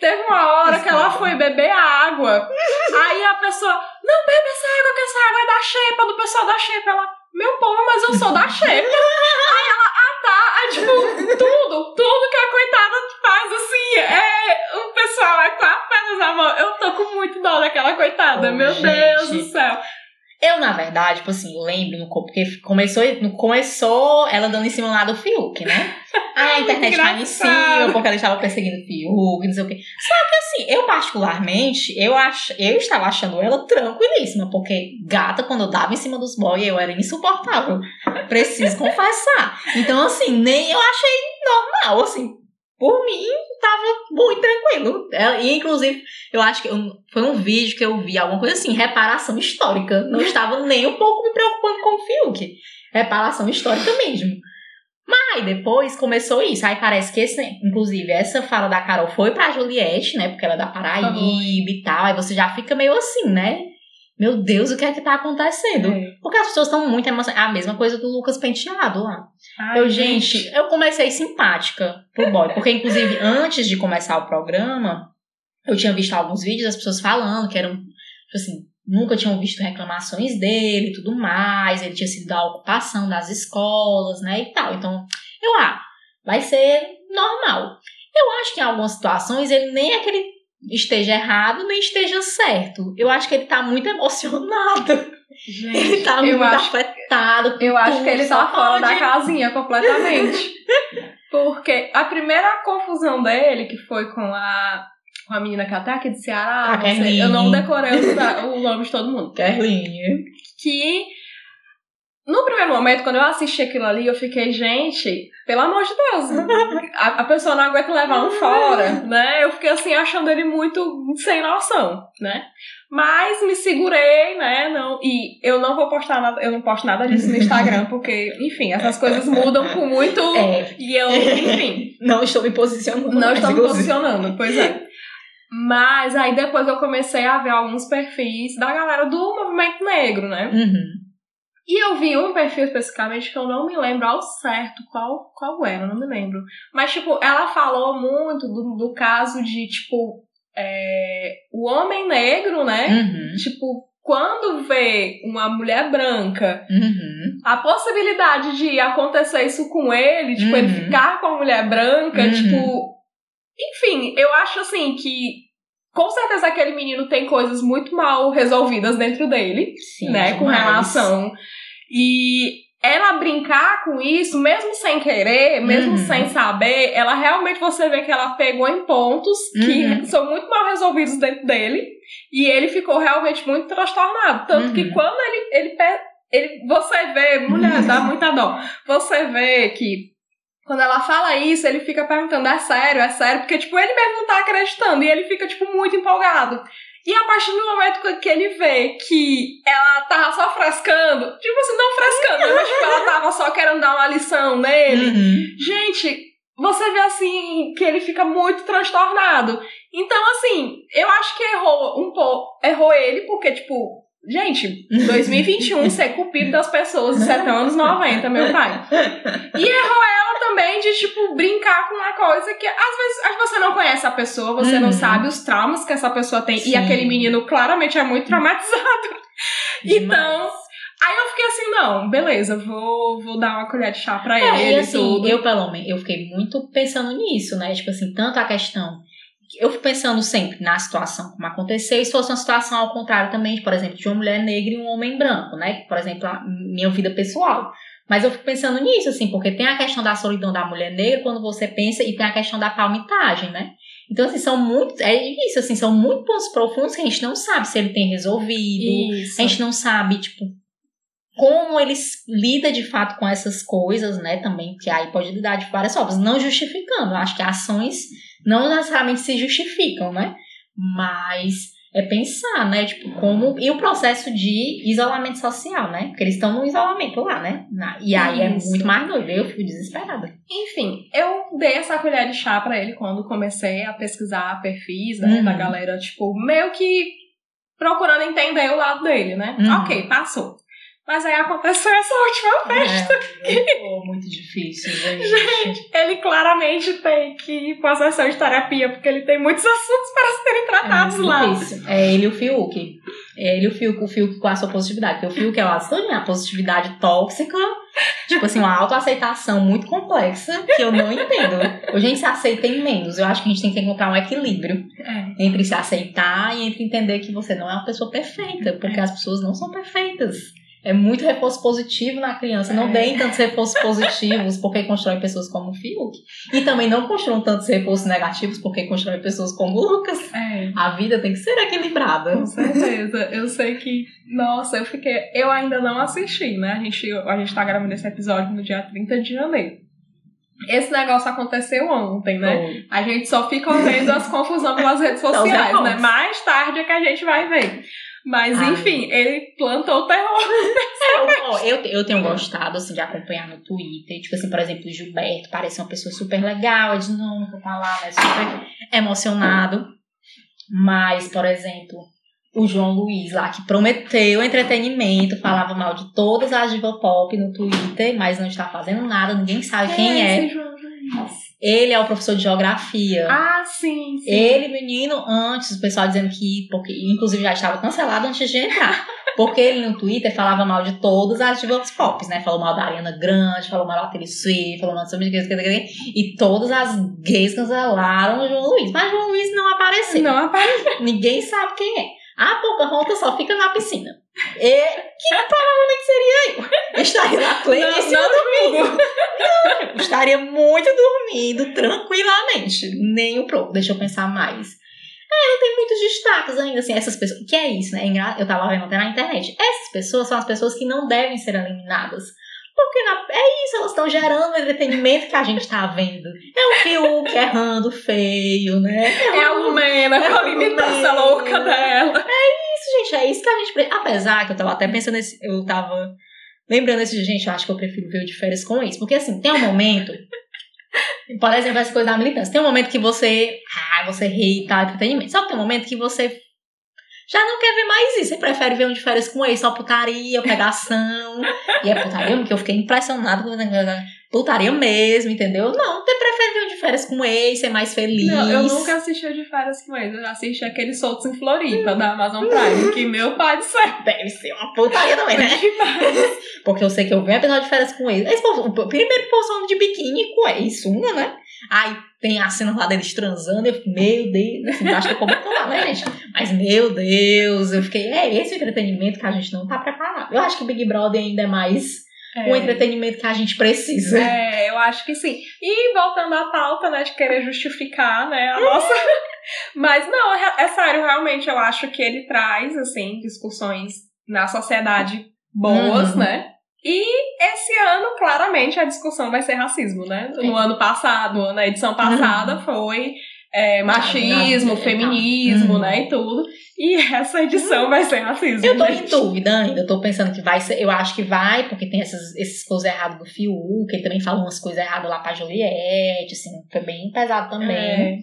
Speaker 1: Teve uma hora que ela foi beber água. Aí a pessoa, não bebe essa água, que essa água é da xepa, do pessoal da xepa. Ela, meu povo, mas eu sou da xepa. Aí ela, ah tá. Aí, tipo, tudo, tudo que a coitada faz assim, é. O pessoal é com a mão. Eu tô com muito dó daquela coitada,
Speaker 2: Oh,
Speaker 1: meu
Speaker 2: gente.
Speaker 1: Deus do céu.
Speaker 2: Eu, na verdade, tipo assim, lembro no co- porque começou, no- começou ela dando em cima lá do Fiuk, né? Ah, a internet caiu em cima porque ela estava perseguindo o Fiuk, não sei o quê. Só que assim, eu particularmente, eu, ach, eu estava achando ela tranquilíssima, porque gata, quando eu dava em cima dos boys, eu era insuportável. Preciso confessar. Então, assim, nem eu achei normal, assim. Por mim, tava tranquilo. Ela- E, inclusive, eu acho que eu- foi um vídeo que eu vi, alguma coisa assim, reparação histórica. Não estava nem um pouco me preocupando com o Fiuk. Reparação histórica mesmo. Mas depois começou isso. Aí parece que esse, inclusive, essa fala da Carol foi pra Juliette, né? Porque ela é da Paraíba e tal. Aí você já fica meio assim, né? Meu Deus, o que é que tá acontecendo? Porque as pessoas estão muito emocionadas. A mesma coisa do Lucas Penteado lá.
Speaker 1: Ai,
Speaker 2: Eu, gente, eu comecei simpática pro boy. Porque, inclusive, antes de começar o programa, eu tinha visto alguns vídeos das pessoas falando que eram, tipo assim, nunca tinham visto reclamações dele e tudo mais. Ele tinha sido da ocupação das escolas, né, e tal. Então, eu, ah, vai ser normal. Eu acho que em algumas situações ele nem é que ele esteja errado, nem esteja certo. Eu acho que ele tá muito emocionado.
Speaker 1: Gente,
Speaker 2: Ele tá muito
Speaker 1: acho
Speaker 2: afetado.
Speaker 1: Eu acho que ele tá fora da casinha completamente. Porque a primeira confusão dele, que foi com a, com a menina que até aqui de Ceará,
Speaker 2: A
Speaker 1: você- eu não decorei o, o nome de todo mundo.
Speaker 2: Kerline.
Speaker 1: Que no primeiro momento, quando eu assisti aquilo ali, eu fiquei, gente, pelo amor de Deus, a, a pessoa não aguenta levar um fora, né? Eu fiquei assim, achando ele muito sem noção, né? Mas me segurei, né? Não, e eu não vou postar nada, eu não posto nada disso no Instagram, porque, enfim, essas coisas mudam com muito.
Speaker 2: É,
Speaker 1: E eu, enfim,
Speaker 2: não estou me posicionando.
Speaker 1: não estou me posicionando, pois é. Mas aí depois eu comecei a ver alguns perfis da galera do movimento negro, né?
Speaker 2: Uhum.
Speaker 1: E eu vi um perfil especificamente que eu não me lembro ao certo qual, qual era, não me lembro. Mas, tipo, ela falou muito do, do caso de, tipo, é, o homem negro, né?
Speaker 2: Uhum.
Speaker 1: Tipo, quando vê uma mulher branca,
Speaker 2: Uhum.
Speaker 1: a possibilidade de acontecer isso com ele, tipo, ele
Speaker 2: Uhum.
Speaker 1: ficar com a mulher branca,
Speaker 2: Uhum.
Speaker 1: tipo. Enfim, eu acho assim que. Com certeza aquele menino tem coisas muito mal resolvidas dentro dele
Speaker 2: Sim,
Speaker 1: né, com
Speaker 2: demais.
Speaker 1: relação. E ela brincar com isso, mesmo sem querer, mesmo
Speaker 2: Uhum.
Speaker 1: sem saber, ela realmente você vê que ela pegou em pontos que
Speaker 2: Uhum.
Speaker 1: são muito mal resolvidos dentro dele. E ele ficou realmente muito transtornado. Tanto que
Speaker 2: Uhum.
Speaker 1: quando ele, ele, ele. Você vê, mulher, dá muita dó. Você vê que. Quando ela fala isso, ele fica perguntando, é sério, é sério? Porque, tipo, ele mesmo não tá acreditando. E ele fica, tipo, muito empolgado. E a partir do momento que- ele vê que ela tava só frescando, tipo assim, não frescando, mas tipo, ela tava só querendo dar uma lição nele.
Speaker 2: Uhum.
Speaker 1: Gente, você vê assim que ele fica muito transtornado. Então, assim, eu acho que errou um pouco. Errou ele, porque, tipo, gente, 2021 ser cupido das pessoas, isso é até anos 90, meu pai. E errou ela também de, tipo, brincar com uma coisa que às vezes, você não conhece a pessoa, você não
Speaker 2: Uhum.
Speaker 1: sabe os traumas que essa pessoa tem.
Speaker 2: Sim.
Speaker 1: E aquele menino claramente é muito traumatizado. Então, Aí eu fiquei assim, não, beleza, vou, vou dar uma colher de chá pra ele
Speaker 2: É, e assim,
Speaker 1: tudo.
Speaker 2: eu pelo menos, eu fiquei muito pensando nisso, né? Tipo assim, tanto a questão. Eu fico pensando sempre na situação como aconteceu, e se fosse uma situação ao contrário também, por exemplo, de uma mulher negra e um homem branco, né? Por exemplo, a minha vida pessoal. Mas eu fico pensando nisso, assim, porque tem a questão da solidão da mulher negra quando você pensa, e tem a questão da palmitagem, né? Então, assim, são muitos. É isso, assim, são muitos pontos profundos que a gente não sabe se ele tem resolvido.
Speaker 1: Isso.
Speaker 2: A gente não sabe, tipo, como ele s- lida de fato com essas coisas, né? Também, que aí pode lidar de várias formas, não justificando. Eu acho que ações não necessariamente se justificam, né? Mas é pensar, né? Tipo, como. E o processo de isolamento social, né? Porque eles estão no isolamento lá, né? Na- E aí é
Speaker 1: Isso.
Speaker 2: muito mais doido. Eu fico desesperada.
Speaker 1: Enfim, eu dei essa colher de chá pra ele quando comecei a pesquisar perfis né,
Speaker 2: Uhum.
Speaker 1: da galera, tipo, meio que procurando entender o lado dele, né?
Speaker 2: Uhum.
Speaker 1: Ok, passou. Mas aí aconteceu essa última festa.
Speaker 2: É, muito difícil, gente.
Speaker 1: Ele claramente tem que ir pra sessão de terapia, porque ele tem muitos assuntos para serem tratados
Speaker 2: É muito
Speaker 1: lá.
Speaker 2: difícil. É ele e o Fiuk. É ele e o Fiuk, o Fiuk com a sua positividade. Porque o Fiuk é o todinho, a positividade tóxica. Tipo assim, uma autoaceitação muito complexa que eu não entendo. Eu, gente, se aceitem menos. Eu acho que a gente tem que encontrar um equilíbrio
Speaker 1: É.
Speaker 2: entre se aceitar e entre entender que você não é uma pessoa perfeita. Porque as pessoas não são perfeitas. É muito reforço positivo na criança. Não
Speaker 1: É.
Speaker 2: deem tantos reforços positivos porque constroem pessoas como o Fiuk. E também não construam tantos reforços negativos porque constroem pessoas como o Lucas.
Speaker 1: É.
Speaker 2: A vida tem que ser equilibrada.
Speaker 1: Com certeza. Eu sei que. Nossa, eu fiquei. Eu ainda não assisti, né? A gente, a gente tá gravando esse episódio no dia 30 de janeiro. Esse negócio aconteceu ontem, né? A gente só fica vendo as confusões pelas redes sociais, né? Mais tarde é que a gente vai ver. Mas,
Speaker 2: Ai.
Speaker 1: enfim, ele plantou o terror.
Speaker 2: Eu, eu, eu tenho gostado, assim, de acompanhar no Twitter. Tipo assim, por exemplo, o Gilberto parece uma pessoa super legal, é dinâmico, tá lá, né? Super emocionado. Mas, por exemplo, o João Luiz lá, que prometeu entretenimento, falava mal de todas as diva pop no Twitter, mas não está fazendo nada, ninguém sabe quem é.
Speaker 1: esse João Luiz?
Speaker 2: Ele é o professor de geografia.
Speaker 1: Ah, sim, sim.
Speaker 2: Ele, menino, antes, o pessoal dizendo que, porque, inclusive já estava cancelado antes de entrar. Porque ele no Twitter falava mal de todas as divas pop, né? Falou mal da Ariana Grande, falou mal da Taylor Swift, falou mal de sobre e todas as gays cancelaram o João Luiz. Mas João Luiz não apareceu.
Speaker 1: Não apareceu.
Speaker 2: Ninguém sabe quem é. A Pocahontas só fica na piscina. E, que provavelmente seria eu. Estaria na playlist
Speaker 1: Não, não
Speaker 2: dormindo. Estaria muito dormindo, tranquilamente. Nem um pouco. Deixa eu pensar mais. É, não tem muitos destaques ainda, assim, essas pessoas. Que é isso, né? É Eu tava vendo até na internet. Essas pessoas são as pessoas que não devem ser eliminadas. Porque na- é isso, elas estão gerando o entretenimento que a gente tá vendo. É o Fiuk errando feio, né?
Speaker 1: É a Lumena com a limitância
Speaker 2: Lumena.
Speaker 1: louca dela.
Speaker 2: isso, gente, é isso que a gente. Apesar que eu tava até pensando nesse. Eu tava lembrando esse dia, gente, eu acho que eu prefiro ver o de férias com isso. Porque assim, tem um momento. Por exemplo, essa coisa da militância. Tem um momento que você. Ah, você ri e tal, entretenimento. Só que tem um momento que você. Já não quer ver mais isso. Você prefere ver um de férias com ex, só putaria, pegação. e é putaria, porque eu fiquei impressionada com putaria mesmo, entendeu? Não, você prefere ver um de férias com ex, ser mais feliz.
Speaker 1: Não, eu nunca assisti o de férias com eles. Eu já assisti aqueles soltos em Floripa da Amazon Prime, que meu pai céu.
Speaker 2: Deve ser uma putaria também, né? Porque eu sei que eu vi um episódio de férias com eles. Esse povo, o primeiro povo de biquíni com ex, sunga, né? Aí tem a cena lá deles transando. Eu fiquei, meu Deus, assim, acho que eu comento lá, né, gente? Mas, meu Deus, eu fiquei, é esse o entretenimento que a gente não tá preparado. Eu acho que o Big Brother ainda é mais
Speaker 1: É.
Speaker 2: o entretenimento que a gente precisa.
Speaker 1: É, eu acho que sim. E voltando à pauta, né, de querer justificar, né, a nossa. Mas não, é, é sério, realmente eu acho que ele traz, assim, discussões na sociedade boas,
Speaker 2: Uhum.
Speaker 1: né? E esse ano, claramente, a discussão vai ser racismo, né?
Speaker 2: Sim.
Speaker 1: No ano passado, na edição passada, foi é, machismo,
Speaker 2: Ah,
Speaker 1: feminismo,
Speaker 2: uhum.
Speaker 1: né? E tudo. E essa edição vai ser racismo.
Speaker 2: Eu tô em
Speaker 1: gente.
Speaker 2: dúvida ainda, eu tô pensando que vai ser, eu acho que vai, porque tem essas, esses coisas erradas do Fiuk, ele também falou umas coisas erradas lá pra Juliette, assim, foi bem pesado também.
Speaker 1: É.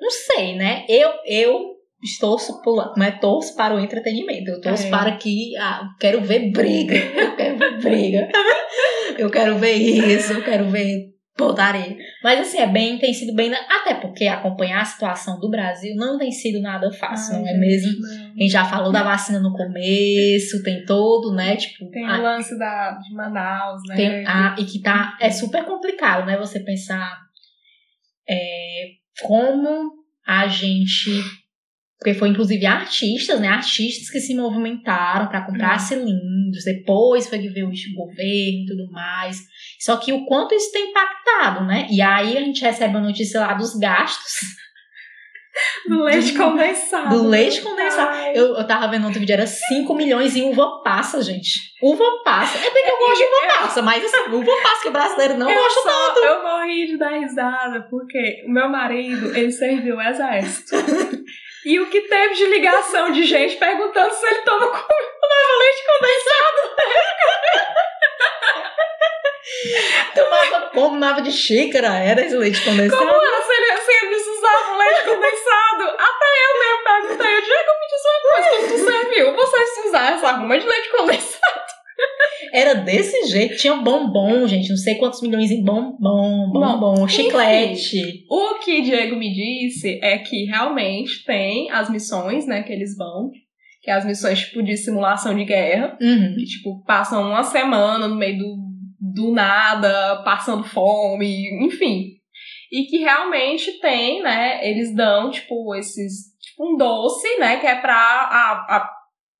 Speaker 2: Não sei, né? Eu, eu estou pulando, né? torço para o entretenimento. Eu torço
Speaker 1: É.
Speaker 2: para que. Ah, quero ver briga. Eu quero ver briga. eu quero ver isso, eu quero ver podaria. Mas assim, é bem, tem sido bem. Até porque acompanhar a situação do Brasil não tem sido nada fácil,
Speaker 1: Ai,
Speaker 2: não é mesmo?
Speaker 1: não.
Speaker 2: A gente já falou da vacina no começo, tem todo, né? Tipo,
Speaker 1: Tem
Speaker 2: a-
Speaker 1: o lance da, de Manaus, né?
Speaker 2: tem, ah, e que tá. É super complicado, né? Você pensar é, como a gente. Porque foi inclusive artistas, né? Artistas que se movimentaram para comprar
Speaker 1: Hum.
Speaker 2: cilindros, depois foi que veio o governo e tudo mais. Só que o quanto isso tem impactado, né? E aí a gente recebe a notícia lá dos gastos
Speaker 1: Do leite condensado.
Speaker 2: do leite condensado.
Speaker 1: Ai.
Speaker 2: Eu, eu tava vendo outro vídeo, era 5 milhões em uva passa, gente. Uva passa. É bem que eu gosto de uva passa, mas assim, uva passa que o brasileiro não gosta
Speaker 1: só-
Speaker 2: tanto.
Speaker 1: Eu morri de dar risada, porque o meu marido, ele serviu o exército. E o que teve de ligação de gente perguntando se ele toma com tomava leite condensado.
Speaker 2: Tomava tomava de xícara, era esse leite condensado.
Speaker 1: Como era se, ele, se eles usavam leite condensado? Até eu mesmo perguntei. Eu Diego, me diz uma coisa, quando tu serviu, vocês usaram essa arruma de leite condensado?
Speaker 2: Era desse jeito. Tinha bombom, gente. Não sei quantos milhões em bombom, bombom,
Speaker 1: enfim.
Speaker 2: chiclete.
Speaker 1: O que Diego me disse é que realmente tem as missões, né, que eles vão, que é as missões tipo de simulação de guerra,
Speaker 2: Uhum.
Speaker 1: que tipo passam uma semana no meio do, do nada, passando fome, enfim. E que realmente tem, né, eles dão tipo esses tipo um doce, né, que é pra a, a,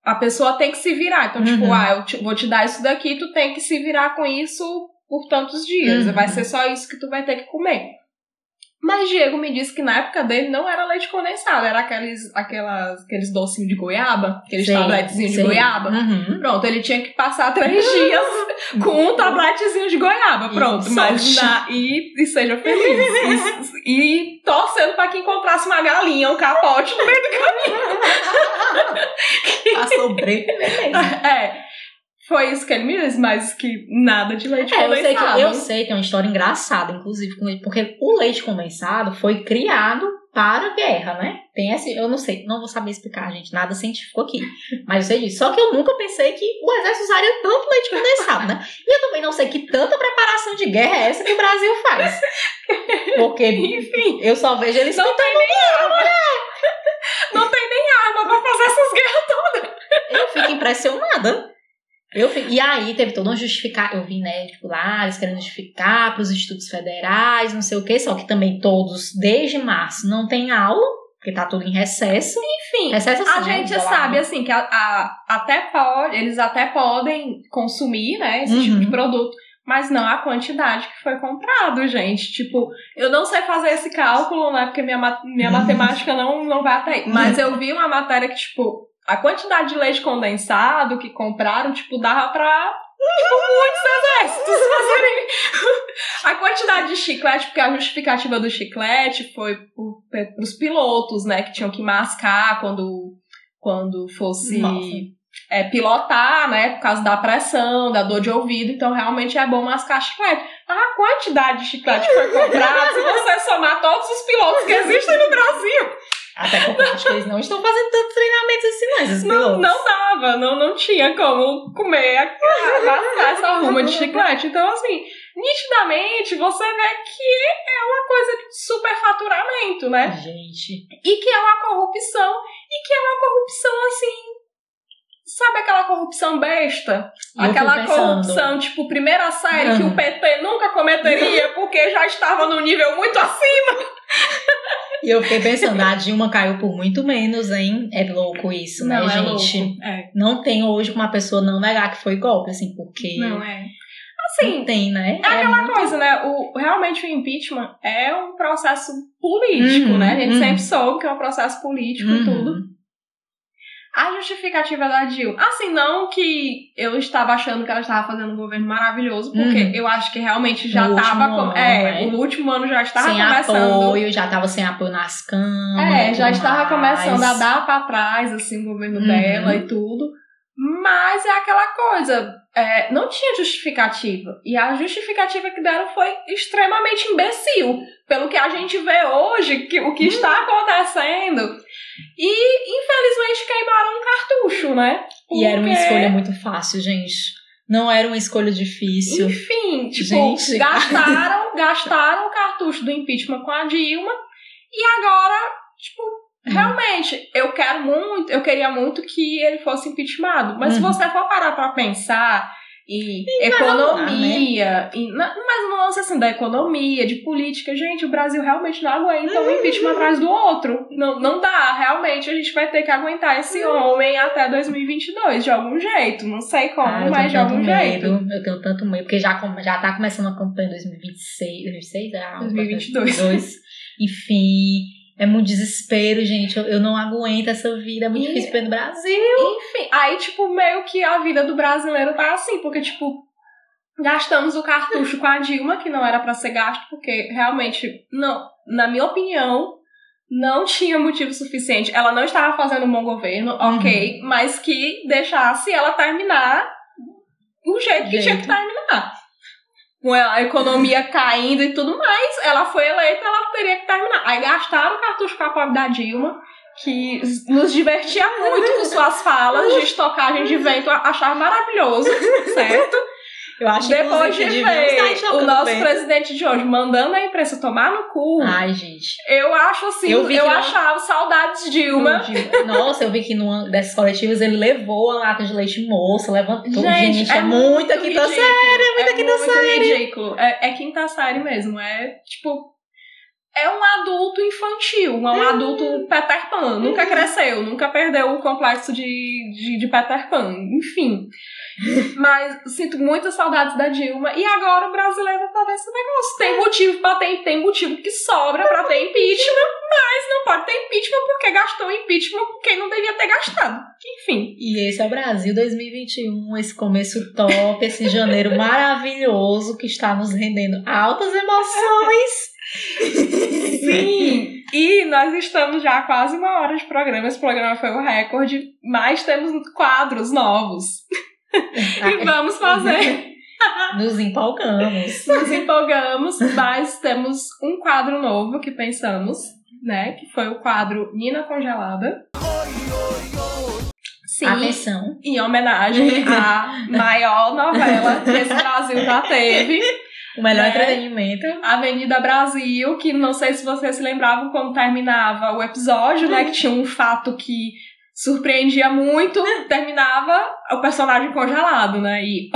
Speaker 1: a pessoa tem que se virar. Então, tipo,
Speaker 2: Uhum.
Speaker 1: ah, eu te- vou te dar isso daqui, tu tem que se virar com isso por tantos dias.
Speaker 2: Uhum.
Speaker 1: Vai ser só isso que tu vai ter que comer. Mas Diego me disse que na época dele não era leite condensado, era aqueles, aquelas, aqueles docinhos de goiaba, aqueles
Speaker 2: Sei,
Speaker 1: tabletezinhos de
Speaker 2: sei.
Speaker 1: goiaba.
Speaker 2: Uhum.
Speaker 1: Pronto, ele tinha que passar três dias com um tabletezinho de goiaba,
Speaker 2: E
Speaker 1: pronto. Mas na, e, e seja feliz. e, e torcendo pra que encontrasse uma galinha, um capote no meio do caminho.
Speaker 2: A sobreviver.
Speaker 1: É, foi isso que ele me disse, mas que nada de leite
Speaker 2: É, eu sei,
Speaker 1: condensado.
Speaker 2: que, eu sei, tem uma história engraçada, inclusive, com ele, porque o leite condensado foi criado para a guerra, né? Tem esse, eu não sei, não vou saber explicar, gente, nada científico aqui. Mas eu sei disso. Só que eu nunca pensei que o exército usaria tanto leite condensado, né? E eu também não sei que tanta preparação de guerra é essa que o Brasil faz. Porque
Speaker 1: Enfim,
Speaker 2: eu só vejo eles
Speaker 1: não tem nem arma. Não tem nem arma pra fazer essas guerras.
Speaker 2: Eu fico impressionada. Eu E aí teve toda uma justificar, eu vi, né, tipo, lá, eles querendo justificar para os institutos federais, não sei o quê, só que também todos, desde março, não tem aula, porque tá tudo em recesso.
Speaker 1: Enfim,
Speaker 2: Recesso
Speaker 1: a
Speaker 2: assim, né,
Speaker 1: gente
Speaker 2: isolado.
Speaker 1: sabe, assim, que a, a- até pode, eles até podem consumir, né, esse tipo
Speaker 2: Uhum.
Speaker 1: de produto, mas não a quantidade que foi comprado, gente. Tipo, eu não sei fazer esse cálculo, né, porque minha, minha
Speaker 2: Uhum.
Speaker 1: matemática não, não vai até aí. Mas eu vi uma matéria que, tipo, a quantidade de leite condensado que compraram, tipo, dava pra tipo, muitos exércitos fazerem. a quantidade de chiclete, porque a justificativa do chiclete foi para os pilotos, né, que tinham que mascar quando, quando fosse
Speaker 2: Nossa.
Speaker 1: é, pilotar, né, por causa da pressão, da dor de ouvido, então realmente é bom mascar chiclete. A quantidade de chiclete que foi comprada, se você somar todos os pilotos que existem no Brasil,
Speaker 2: Até porque eu acho que eles não estão fazendo tantos treinamentos assim, não, esses
Speaker 1: não, dava, não, não tinha como comer, a- mascar essa ruma de chiclete. Então, assim, nitidamente você vê que é uma coisa de superfaturamento, né?
Speaker 2: Gente.
Speaker 1: E que é uma corrupção, e que é uma corrupção assim. Sabe aquela corrupção besta?
Speaker 2: Eu
Speaker 1: aquela corrupção, tipo, primeira série que
Speaker 2: Uhum.
Speaker 1: o PT nunca cometeria porque já estava num nível muito acima.
Speaker 2: E eu fiquei pensando, a Dilma caiu por muito menos, hein? É louco isso, né,
Speaker 1: Não, é
Speaker 2: gente?
Speaker 1: louco. É.
Speaker 2: Não tem hoje uma pessoa não negar que foi golpe, assim, porque.
Speaker 1: Não é. Assim,
Speaker 2: Não tem, né?
Speaker 1: É aquela
Speaker 2: muito-
Speaker 1: coisa, né? O, realmente o impeachment é um processo político,
Speaker 2: Uhum,
Speaker 1: né? A gente
Speaker 2: uhum.
Speaker 1: sempre soube que é um processo político e
Speaker 2: Uhum.
Speaker 1: tudo. A justificativa da Dilma. Assim, não que eu estava achando que ela estava fazendo um governo maravilhoso, porque
Speaker 2: Uhum.
Speaker 1: eu acho que realmente já estava.
Speaker 2: ano,
Speaker 1: é,
Speaker 2: é.
Speaker 1: o último ano já estava
Speaker 2: sem
Speaker 1: começando.
Speaker 2: apoio, já tava sem apoio nas câmaras.
Speaker 1: É, já estava
Speaker 2: mais.
Speaker 1: começando a dar pra trás, assim, o governo
Speaker 2: Uhum.
Speaker 1: dela e tudo. Mas é aquela coisa, é, não tinha justificativa. E a justificativa que deram foi extremamente imbecil. Pelo que a gente vê hoje, que, o que
Speaker 2: Uhum.
Speaker 1: está acontecendo. E, infelizmente, queimaram um cartucho, né?
Speaker 2: E era uma
Speaker 1: Porque-
Speaker 2: escolha muito fácil, gente. Não era uma escolha difícil.
Speaker 1: Enfim, tipo,
Speaker 2: Gente.
Speaker 1: gastaram, gastaram o cartucho do impeachment com a Dilma e agora, tipo,
Speaker 2: Hum.
Speaker 1: Realmente, eu quero muito, eu queria muito que ele fosse impeachmentado. Mas se
Speaker 2: Uhum.
Speaker 1: você for parar pra pensar em
Speaker 2: rolar,
Speaker 1: economia, em, na- mas no lance assim da economia, de política, gente, o Brasil realmente não aguenta um impeachment atrás do outro. Não, não dá, realmente a gente vai ter que aguentar esse homem até 2022, de algum jeito. Não sei como,
Speaker 2: Ah,
Speaker 1: mas de algum jeito.
Speaker 2: medo. Eu tenho tanto medo, porque já, já tá começando a campanha 2026, 2026 é a
Speaker 1: 2022.
Speaker 2: 2022. Enfim, é muito desespero, gente. Eu, eu não aguento essa vida, é muito
Speaker 1: E-
Speaker 2: difícil ver no Brasil.
Speaker 1: Enfim, aí, tipo, meio que a vida do brasileiro tá assim, porque, tipo, gastamos o cartucho com a Dilma, que não era pra ser gasto, porque realmente, não, na minha opinião, não tinha motivo suficiente. Ela não estava fazendo um bom governo, ok, mas que deixasse ela terminar do jeito que tinha
Speaker 2: Jeito.
Speaker 1: que terminar. Com a economia caindo e tudo mais, ela foi eleita, ela teria que terminar. Aí gastaram o cartucho com a pobre da Dilma, que nos divertia muito com suas falas de estocagem de vento, eu achava maravilhoso, certo?
Speaker 2: Eu acho
Speaker 1: Depois de ver
Speaker 2: estar
Speaker 1: o
Speaker 2: tocando
Speaker 1: nosso
Speaker 2: bem.
Speaker 1: presidente de hoje mandando a imprensa tomar no cu,
Speaker 2: Ai, gente.
Speaker 1: eu acho assim,
Speaker 2: Eu
Speaker 1: eu,
Speaker 2: não-
Speaker 1: achava saudades de Dilma.
Speaker 2: Nossa, eu vi que numa dessas coletivas ele levou a lata de leite moça, levantou. Gente, é,
Speaker 1: muito
Speaker 2: muita quinta
Speaker 1: ridículo,
Speaker 2: série, é muita quinta
Speaker 1: muito
Speaker 2: série.
Speaker 1: ridículo. É, é quinta série mesmo. É tipo. É um adulto infantil, é um adulto Peter Pan. Nunca cresceu, nunca perdeu o complexo de, de, de Peter Pan. Enfim. Mas sinto muitas saudades da Dilma. E agora o brasileiro tá nesse negócio. Tem motivo pra ter, tem motivo que sobra pra ter impeachment, mas não pode ter impeachment porque gastou impeachment com quem não devia ter gastado. Enfim.
Speaker 2: E esse é o Brasil 2021, esse começo top, esse janeiro maravilhoso que está nos rendendo altas emoções.
Speaker 1: Sim! E nós estamos já há quase uma hora de programa. Esse programa foi o recorde, mas temos quadros novos. E vamos fazer.
Speaker 2: Nos empolgamos.
Speaker 1: Nos empolgamos, mas temos um quadro novo que pensamos, né? Que foi o quadro Nina Congelada. Sim,
Speaker 2: Atenção.
Speaker 1: em homenagem à maior novela que esse Brasil já teve.
Speaker 2: O melhor
Speaker 1: Né?
Speaker 2: entretenimento.
Speaker 1: Avenida Brasil, que não sei se vocês se lembravam como terminava o episódio, né? Que tinha um fato que surpreendia muito, terminava o personagem congelado, né? E.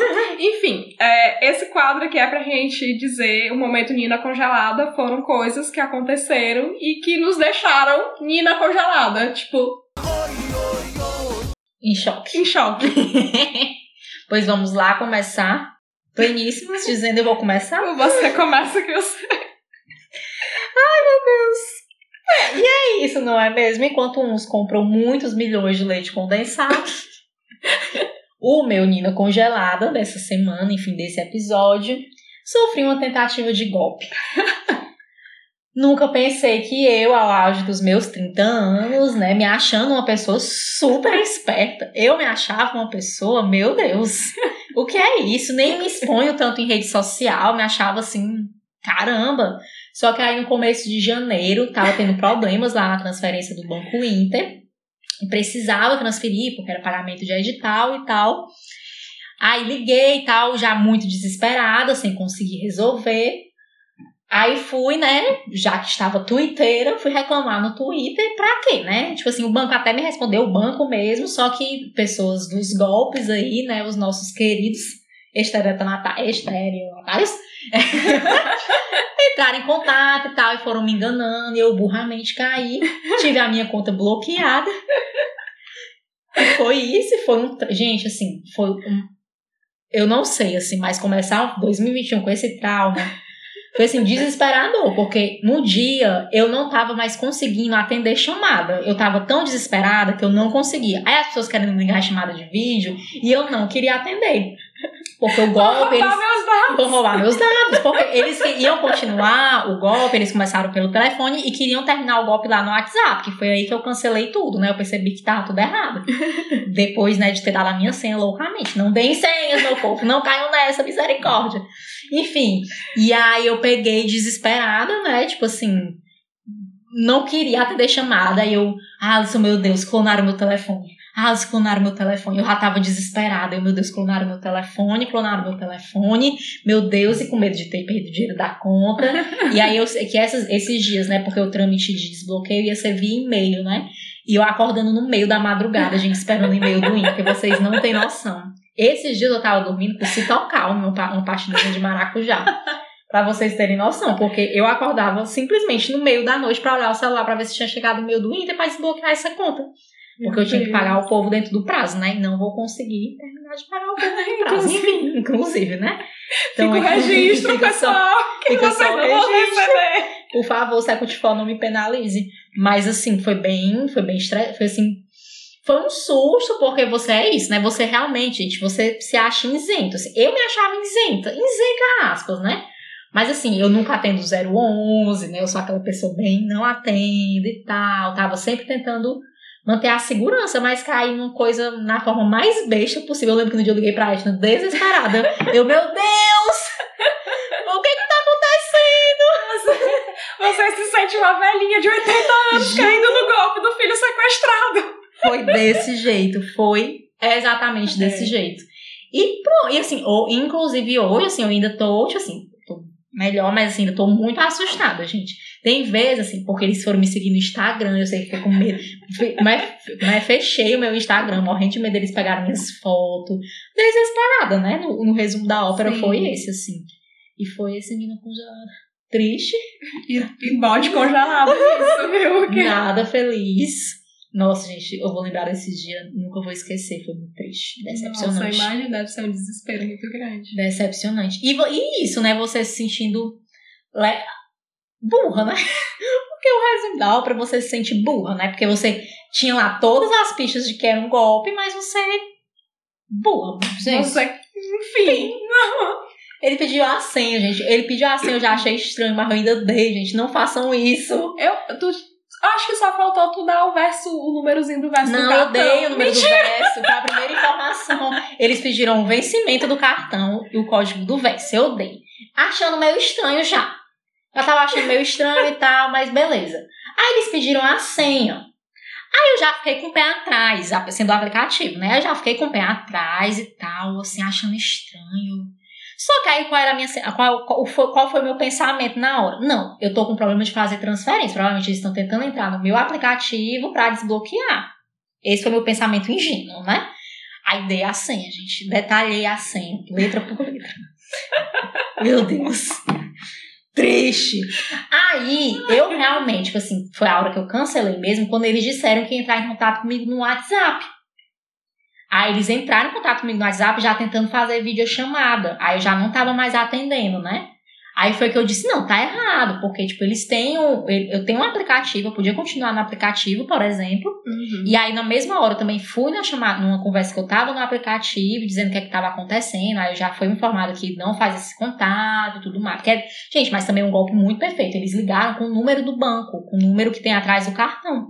Speaker 1: Enfim, é, esse quadro aqui é pra gente dizer o momento Nina congelada foram coisas que aconteceram e que nos deixaram Nina congelada, tipo,
Speaker 2: Em choque.
Speaker 1: em choque.
Speaker 2: Pois vamos lá começar. Pleníssimos, dizendo eu vou começar.
Speaker 1: Você começa que eu sei.
Speaker 2: É isso, não é mesmo? Enquanto uns compram muitos milhões de leite condensado, o meu Nina congelada dessa semana, enfim, desse episódio, sofri uma tentativa de golpe. Nunca pensei que eu, ao auge dos meus 30 anos, né, me achando uma pessoa super esperta, eu me achava uma pessoa, meu Deus, o que é isso? Nem me exponho tanto em rede social, me achava assim, caramba. Só que aí no começo de janeiro tava tendo problemas lá na transferência do Banco Inter. Precisava transferir, porque era pagamento de edital e tal. Aí liguei e tal, já muito desesperada, sem conseguir resolver. Aí fui, né, já que estava twitteira, fui reclamar no Twitter pra quê, né? Tipo assim, o banco até me respondeu, o banco mesmo, só que pessoas dos golpes aí, né, os nossos queridos estereonatários, entraram em contato e tal, e foram me enganando, e eu burramente caí, tive a minha conta bloqueada. E foi isso, foi um. Gente, assim, foi um. eu não sei, assim, mas começar 2021 com esse trauma foi assim, desesperador, porque no dia eu não tava mais conseguindo atender chamada. Eu tava tão desesperada que eu não conseguia. Aí as pessoas querendo ligar a chamada de vídeo e eu não queria atender. Porque o golpe.
Speaker 1: Vou roubar
Speaker 2: eles,
Speaker 1: meus dados.
Speaker 2: Vou roubar meus dados. Porque eles iam continuar o golpe, eles começaram pelo telefone e queriam terminar o golpe lá no WhatsApp, que foi aí que eu cancelei tudo, né? Eu percebi que tava tudo errado. Depois, né, de ter dado a minha senha loucamente. Não deem senhas, meu povo, não caiam nessa, misericórdia. Enfim, e aí eu peguei desesperada, né? Tipo assim, não queria atender chamada. Aí eu, Alisson, meu Deus, clonaram meu telefone. Ah, eles clonaram meu telefone. Eu já tava desesperada. Eu, meu Deus, clonaram meu telefone, clonaram meu telefone. Meu Deus, e com medo de ter perdido dinheiro da conta. e aí eu sei que essas, esses dias, né, porque o trâmite de desbloqueio ia ser via e-mail, né? E eu acordando no meio da madrugada, gente, esperando o e-mail do que vocês não têm noção. Esses dias eu tava dormindo com citocal, uma, uma pastilha de maracujá. Pra vocês terem noção, porque eu acordava simplesmente no meio da noite pra olhar o celular pra ver se tinha chegado o e-mail do Inter pra desbloquear essa conta. Porque eu tinha que pagar o povo dentro do prazo, né? E não vou conseguir terminar de pagar o povo dentro do prazo. Enfim, inclusive, né?
Speaker 1: Então, fica o registro,
Speaker 2: fica
Speaker 1: pessoal,
Speaker 2: só,
Speaker 1: que
Speaker 2: fica só o registro. Por favor, Secutifor, não me penalize. Mas assim, foi bem, foi bem estre... foi assim, foi um susto, porque você é isso, né? Você realmente, gente, você se acha isento. Assim, eu me achava isenta, isenta aspas, né? Mas assim, eu nunca atendo 011, né? Eu sou aquela pessoa bem, não atendo e tal. Tava sempre tentando manter a segurança, mas caí numa coisa na forma mais besta possível. Eu lembro que no dia eu liguei pra Ashton desesperada. Eu, meu Deus! O que que tá acontecendo?
Speaker 1: Você se sente uma velhinha de 80 anos caindo no golpe do filho sequestrado.
Speaker 2: Foi desse jeito, foi exatamente desse
Speaker 1: É.
Speaker 2: jeito. E pronto, e assim, ou, inclusive hoje, assim, eu ainda tô, tipo assim, tô melhor, mas assim, ainda tô muito assustada, gente. Tem vezes, assim, porque eles foram me seguir no Instagram, eu sei que fiquei com medo. Mas, mas fechei o meu Instagram, morrendo de medo deles pegarem minhas fotos. Desesperada, né? No, no resumo da ópera
Speaker 1: Sim.
Speaker 2: foi esse, assim. E foi esse menino congelado. Triste,
Speaker 1: E, e balde congelado isso, viu? Porque-
Speaker 2: nada feliz. Nossa, gente, eu vou lembrar desses dias, nunca vou esquecer, foi muito triste,
Speaker 1: Nossa,
Speaker 2: decepcionante.
Speaker 1: imagem deve ser um desespero muito grande.
Speaker 2: Decepcionante. E, e isso, né? Você se sentindo le- burra, né? Porque o da ópera você se sente burra, né? Porque você tinha lá todas as pistas de que era um golpe, mas você. Burra. Gente,
Speaker 1: Você, enfim.
Speaker 2: ele pediu a senha, gente. Ele pediu a senha, eu já achei estranho, mas eu ainda dei, gente. Não façam isso.
Speaker 1: Eu, tu, acho que só faltou tu dar o verso, o númerozinho do verso do
Speaker 2: Não, eu
Speaker 1: cartão.
Speaker 2: dei o número do verso, foi a primeira informação. Eles pediram o vencimento do cartão e o código do verso. Eu dei. Achando meio estranho já. Eu tava achando meio estranho e tal, mas beleza. Aí eles pediram a senha. Aí eu já fiquei com o pé atrás, sendo o aplicativo, né? Eu já fiquei com o pé atrás e tal, assim, achando estranho. Só que aí qual era minha. Qual, qual, foi, qual foi meu pensamento na hora? Não, eu tô com problema de fazer transferência. Provavelmente eles estão tentando entrar no meu aplicativo pra desbloquear. Esse foi meu pensamento ingênuo, né? Aí dei a senha, gente. Detalhei a senha, letra por letra. Meu Deus. Triste. Aí, eu realmente, tipo assim, foi a hora que eu cancelei mesmo, quando eles disseram que ia entrar em contato comigo no WhatsApp. Aí eles entraram em contato comigo no WhatsApp já tentando fazer videochamada. Aí eu já não tava mais atendendo, né? Aí foi que eu disse, não, tá errado, porque, tipo, eles têm um, eu tenho um aplicativo, eu podia continuar no aplicativo, por exemplo,
Speaker 1: Uhum.
Speaker 2: e aí, na mesma hora, eu também fui na chamada, numa conversa que eu tava no aplicativo, dizendo o que é que tava acontecendo. Aí eu já fui informada que não faz esse contato e tudo mais. Porque, gente, mas também é um golpe muito perfeito. Eles ligaram com o número do banco, com o número que tem atrás do cartão.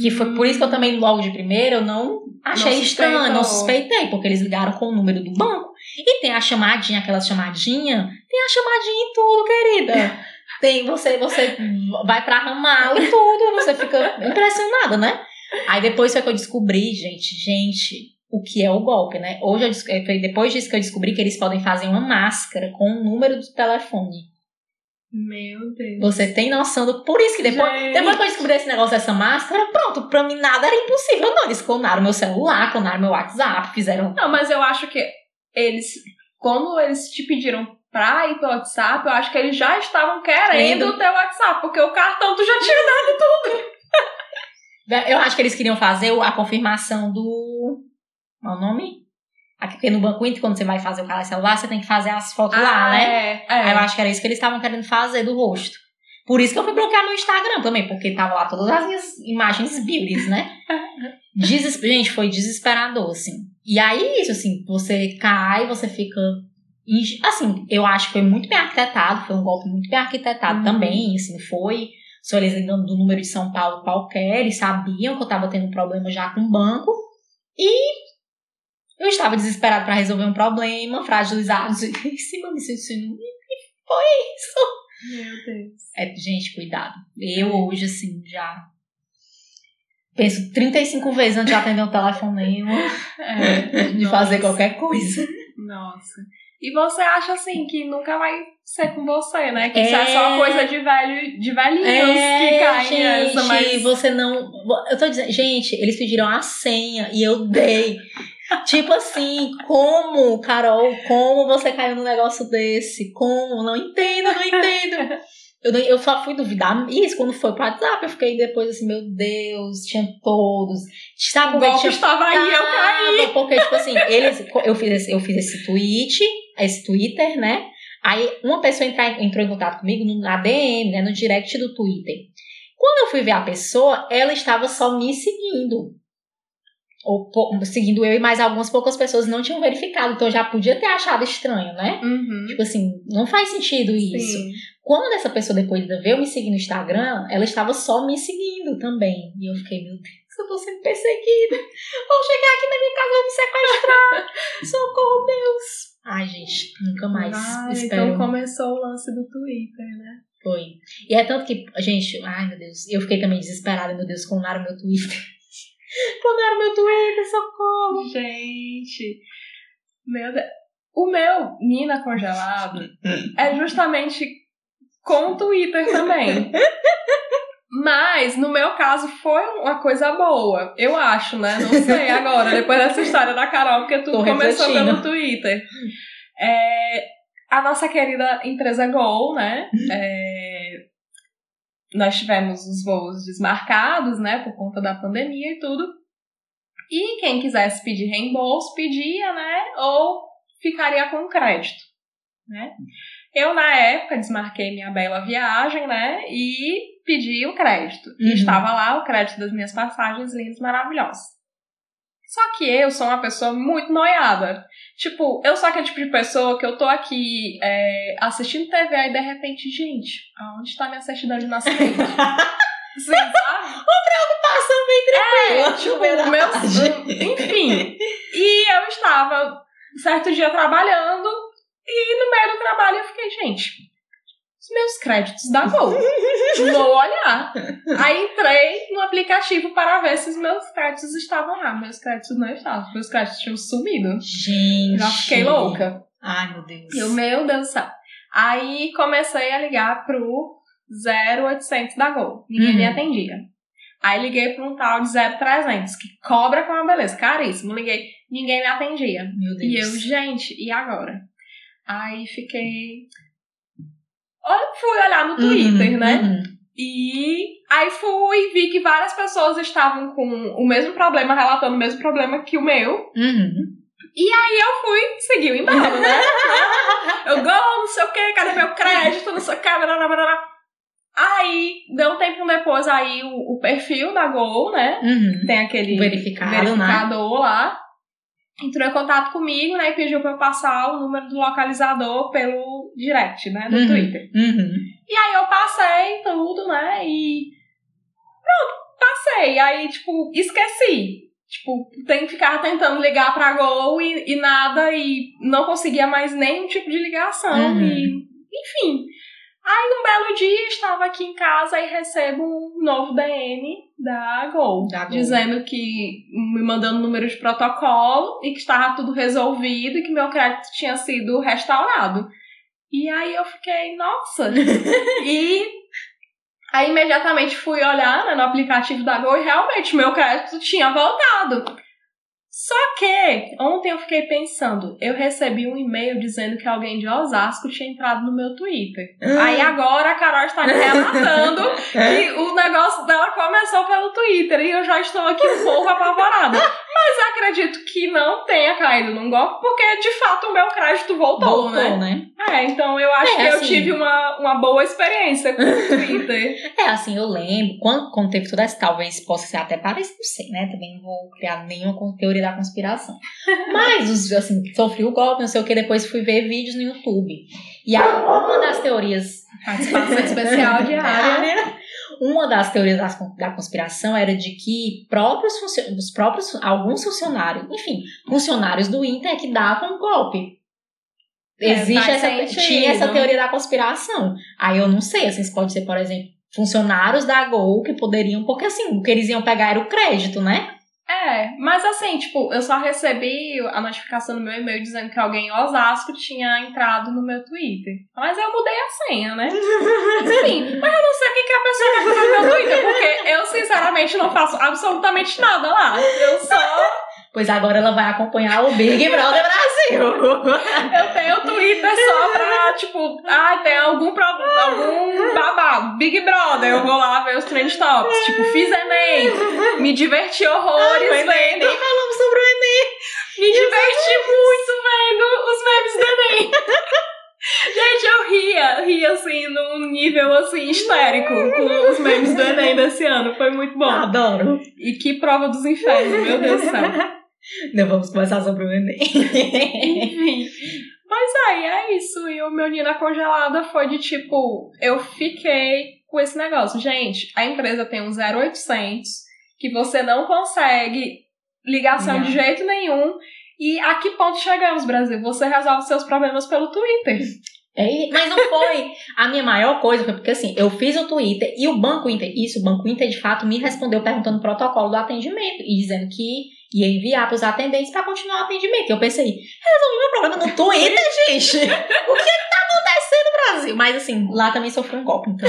Speaker 2: Que foi por isso que eu também, logo de primeira, eu não achei
Speaker 1: Não
Speaker 2: estranho, não suspeitei, porque eles ligaram com o número do banco. E tem a chamadinha, aquela chamadinha, tem a chamadinha e tudo, querida. Tem, você, você vai pra ramal e tudo, você fica impressionada, né? Aí depois foi que eu descobri, gente, gente, o que é o golpe, né? Hoje eu, depois disso que eu descobri que eles podem fazer uma máscara com o número do telefone.
Speaker 1: Meu Deus.
Speaker 2: Você tem noção do. Por isso que depois,
Speaker 1: Gente.
Speaker 2: depois que eu descobri esse negócio dessa máscara, pronto, pra mim nada era impossível. Não, eles clonaram meu celular, clonaram meu WhatsApp, fizeram.
Speaker 1: Não, mas eu acho que eles, quando eles te pediram pra ir pelo WhatsApp, eu acho que eles já estavam querendo o teu WhatsApp, porque o cartão tu já tinha dado.
Speaker 2: Eu acho que eles queriam fazer a confirmação do. Qual é o nome? Aqui, porque no Banco Inter, quando você vai fazer o cadastro celular, você tem que fazer as fotos lá, né?
Speaker 1: É, é.
Speaker 2: Aí eu acho que era isso que eles estavam querendo fazer do rosto. Por isso que eu fui bloquear meu Instagram também, porque tava lá todas as minhas imagens beauties, né? Deses... Gente, foi desesperador, assim. E aí, isso, assim, você cai, você fica. Assim, eu acho que foi muito bem arquitetado, foi um golpe muito bem arquitetado
Speaker 1: Uhum.
Speaker 2: também, assim, foi. Só eles do número de São Paulo qualquer, eles sabiam que eu tava tendo um problema já com o banco. E eu estava desesperado para resolver um problema, fragilizado em cima me sentindo. Foi isso.
Speaker 1: Meu Deus.
Speaker 2: É, gente, cuidado. Eu hoje, assim, já penso 35 vezes antes de atender um telefonema,
Speaker 1: É.
Speaker 2: de
Speaker 1: Nossa.
Speaker 2: fazer qualquer coisa.
Speaker 1: Nossa. E você acha assim que nunca vai ser com você, né? Que isso
Speaker 2: É.
Speaker 1: é só coisa de velho, de velhinhos que caem
Speaker 2: gente,
Speaker 1: nessa, mas.
Speaker 2: você não. Eu tô dizendo, gente, eles pediram a senha e eu dei. tipo assim, como, Carol, como você caiu num negócio desse? Como? Não entendo, não entendo. Eu, eu só fui duvidar isso quando foi pro WhatsApp. Eu fiquei depois assim, meu Deus, tinha todos. Sabe
Speaker 1: O
Speaker 2: é
Speaker 1: golpe estava aí, eu caí.
Speaker 2: Porque, tipo assim, eles, eu, fiz esse, eu fiz esse tweet, esse Twitter, né? Aí uma pessoa entra- entrou em contato comigo no, na DM, né? No direct do Twitter. Quando eu fui ver a pessoa, ela estava só me seguindo. Ou seguindo eu e mais algumas poucas pessoas não tinham verificado. Então eu já podia ter achado estranho, né?
Speaker 1: Uhum.
Speaker 2: Tipo assim, não faz sentido isso.
Speaker 1: Sim.
Speaker 2: Quando essa pessoa depois veio me seguir no Instagram, ela estava só me seguindo também. E eu fiquei, meu Deus, eu tô sendo perseguida. Vão chegar aqui na minha casa, vão me sequestrar. Socorro, Deus. Ai, gente, nunca mais.
Speaker 1: Ah,
Speaker 2: Espero.
Speaker 1: então começou o lance do Twitter, né?
Speaker 2: Foi. E é tanto que, gente, ai meu Deus, eu fiquei também desesperada, meu Deus, clonaram meu Twitter. clonaram meu Twitter, socorro.
Speaker 1: Gente, meu Deus. O meu Nina Congelado é justamente com o Twitter também. Mas, no meu caso, foi uma coisa boa. Eu acho, né? Não sei agora, depois dessa história da Carol, porque tudo
Speaker 2: Tô
Speaker 1: começou
Speaker 2: refletindo.
Speaker 1: pelo Twitter. É, a nossa querida empresa Gol, né? É, nós tivemos os voos desmarcados, né? Por conta da pandemia e tudo. E quem quisesse pedir reembolso, pedia, né? Ou ficaria com crédito, né? Eu, na época, desmarquei minha bela viagem, né? E pedi o crédito. E
Speaker 2: Uhum.
Speaker 1: estava lá o crédito das minhas passagens lindas, maravilhosas. Só que eu sou uma pessoa muito noiada. Tipo, eu sou aquele tipo de pessoa que eu tô aqui é, assistindo TV e de repente, gente, aonde está minha certidão de nascimento? Sim, sabe?
Speaker 2: Passou bem tranquilo.
Speaker 1: Tipo, meus, enfim. E eu estava certo dia trabalhando e no meio do trabalho eu fiquei, gente, os meus créditos da Gol. Vou olhar. Aí entrei no aplicativo para ver se os meus créditos estavam lá. Meus créditos não estavam. Meus créditos tinham sumido.
Speaker 2: Gente.
Speaker 1: Já fiquei louca.
Speaker 2: Ai, meu Deus.
Speaker 1: Eu, meu Deus do céu. Aí comecei a ligar pro 0800 da Gol. Ninguém
Speaker 2: Uhum.
Speaker 1: me atendia. Aí liguei para um tal de 0300, que cobra com uma beleza, caríssimo. Liguei, ninguém me atendia.
Speaker 2: Meu Deus.
Speaker 1: E eu, gente, e agora? Aí fiquei. Olha, Fui olhar no Twitter,
Speaker 2: Uhum,
Speaker 1: né?
Speaker 2: uhum.
Speaker 1: E aí fui e vi que várias pessoas estavam com o mesmo problema, relatando o mesmo problema que o meu.
Speaker 2: Uhum.
Speaker 1: Eu fui seguir o embalo, né? Eu gol, não sei o que, cadê meu crédito, não sei o que, blá, blá, blá. Aí, deu um tempo depois, aí o, o perfil da Gol, né?
Speaker 2: Uhum.
Speaker 1: Tem aquele
Speaker 2: Verificado, né?
Speaker 1: verificador lá. Entrou em contato comigo, né? E pediu pra eu passar o número do localizador pelo direct, né? Do
Speaker 2: Uhum.
Speaker 1: Twitter.
Speaker 2: Uhum.
Speaker 1: E aí eu passei tudo, né? E. Pronto, passei. Aí, tipo, esqueci. Tipo, tem que ficar tentando ligar pra Gol e, e nada, e não conseguia mais nenhum tipo de ligação.
Speaker 2: Uhum.
Speaker 1: E, enfim. Aí um belo dia estava aqui em casa e recebo um novo DM da Gol,
Speaker 2: Da Gol.
Speaker 1: dizendo que me mandando número de protocolo e que estava tudo resolvido e que meu crédito tinha sido restaurado. E aí eu fiquei, nossa! e aí imediatamente fui olhar né, no aplicativo da Gol e realmente meu crédito tinha voltado. Só que ontem eu fiquei pensando, eu recebi um e-mail dizendo que alguém de Osasco tinha entrado no meu Twitter. Aí agora a Carol está me relatando que o negócio dela começou pelo Twitter e eu já estou aqui um pouco apavorada. Mas acredito que não tenha caído num golpe, porque de fato o meu crédito voltou,
Speaker 2: Voltou,
Speaker 1: né?
Speaker 2: né?
Speaker 1: É, então eu acho
Speaker 2: É,
Speaker 1: que eu
Speaker 2: assim-
Speaker 1: tive uma, uma boa experiência com o Twitter.
Speaker 2: É, assim, eu lembro, quando, quando teve essa, talvez possa ser até parecido, não sei, né? Também não vou criar nenhuma teoria da conspiração. Mas, assim, sofri o golpe, não sei o que, depois fui ver vídeos no YouTube. E aí, uma das teorias
Speaker 1: Participação especial diária.
Speaker 2: Uma das teorias da conspiração era de que próprios os próprios alguns funcionários, enfim, funcionários do Inter que davam golpe.
Speaker 1: É,
Speaker 2: Existe
Speaker 1: faz
Speaker 2: essa,
Speaker 1: sentido.
Speaker 2: tinha essa teoria da conspiração. Aí eu não sei, assim, pode ser, por exemplo, funcionários da Gol que poderiam, porque assim, o que eles iam pegar era o crédito, né?
Speaker 1: É, mas assim, tipo, eu só recebi a notificação no meu e-mail dizendo que alguém em Osasco tinha entrado no meu Twitter. Mas eu mudei a senha, né? Enfim, mas eu não sei o que, que a pessoa vai fazer no meu Twitter, porque eu, sinceramente, não faço absolutamente nada lá. Eu só.
Speaker 2: Pois agora ela vai acompanhar o Big Brother Brasil.
Speaker 1: Eu tenho Twitter só pra, tipo, ah, tem algum problema, algum babado. Big Brother, eu vou lá ver os trend tops. Tipo, fiz Enem, me diverti horrores
Speaker 2: O Enem,
Speaker 1: vendo.
Speaker 2: nem falamos sobre o Enem.
Speaker 1: Me diverti muito vendo os memes do Enem. Gente, eu ria, ria assim, num nível assim, histérico com os memes do Enem desse ano. Foi muito bom.
Speaker 2: Adoro.
Speaker 1: E que prova dos infernos, meu Deus do céu.
Speaker 2: Não vamos conversar sobre o Enem.
Speaker 1: Enfim. Mas aí é isso. E o meu Nina Congelada foi de tipo, eu fiquei com esse negócio. Gente, a empresa tem um 0800 que você não consegue ligação
Speaker 2: Não.
Speaker 1: de jeito nenhum. E a que ponto chegamos, Brasil? Você resolve seus problemas pelo Twitter.
Speaker 2: É, mas não foi. A minha maior coisa foi porque assim, eu fiz o Twitter e o Banco Inter, isso, o Banco Inter de fato me respondeu perguntando o protocolo do atendimento e dizendo que ia enviar para os atendentes para continuar o atendimento. E eu pensei, resolvi meu problema no Twitter, gente. O que que tá acontecendo, Brasil? Mas assim, lá também sofri um golpe, então.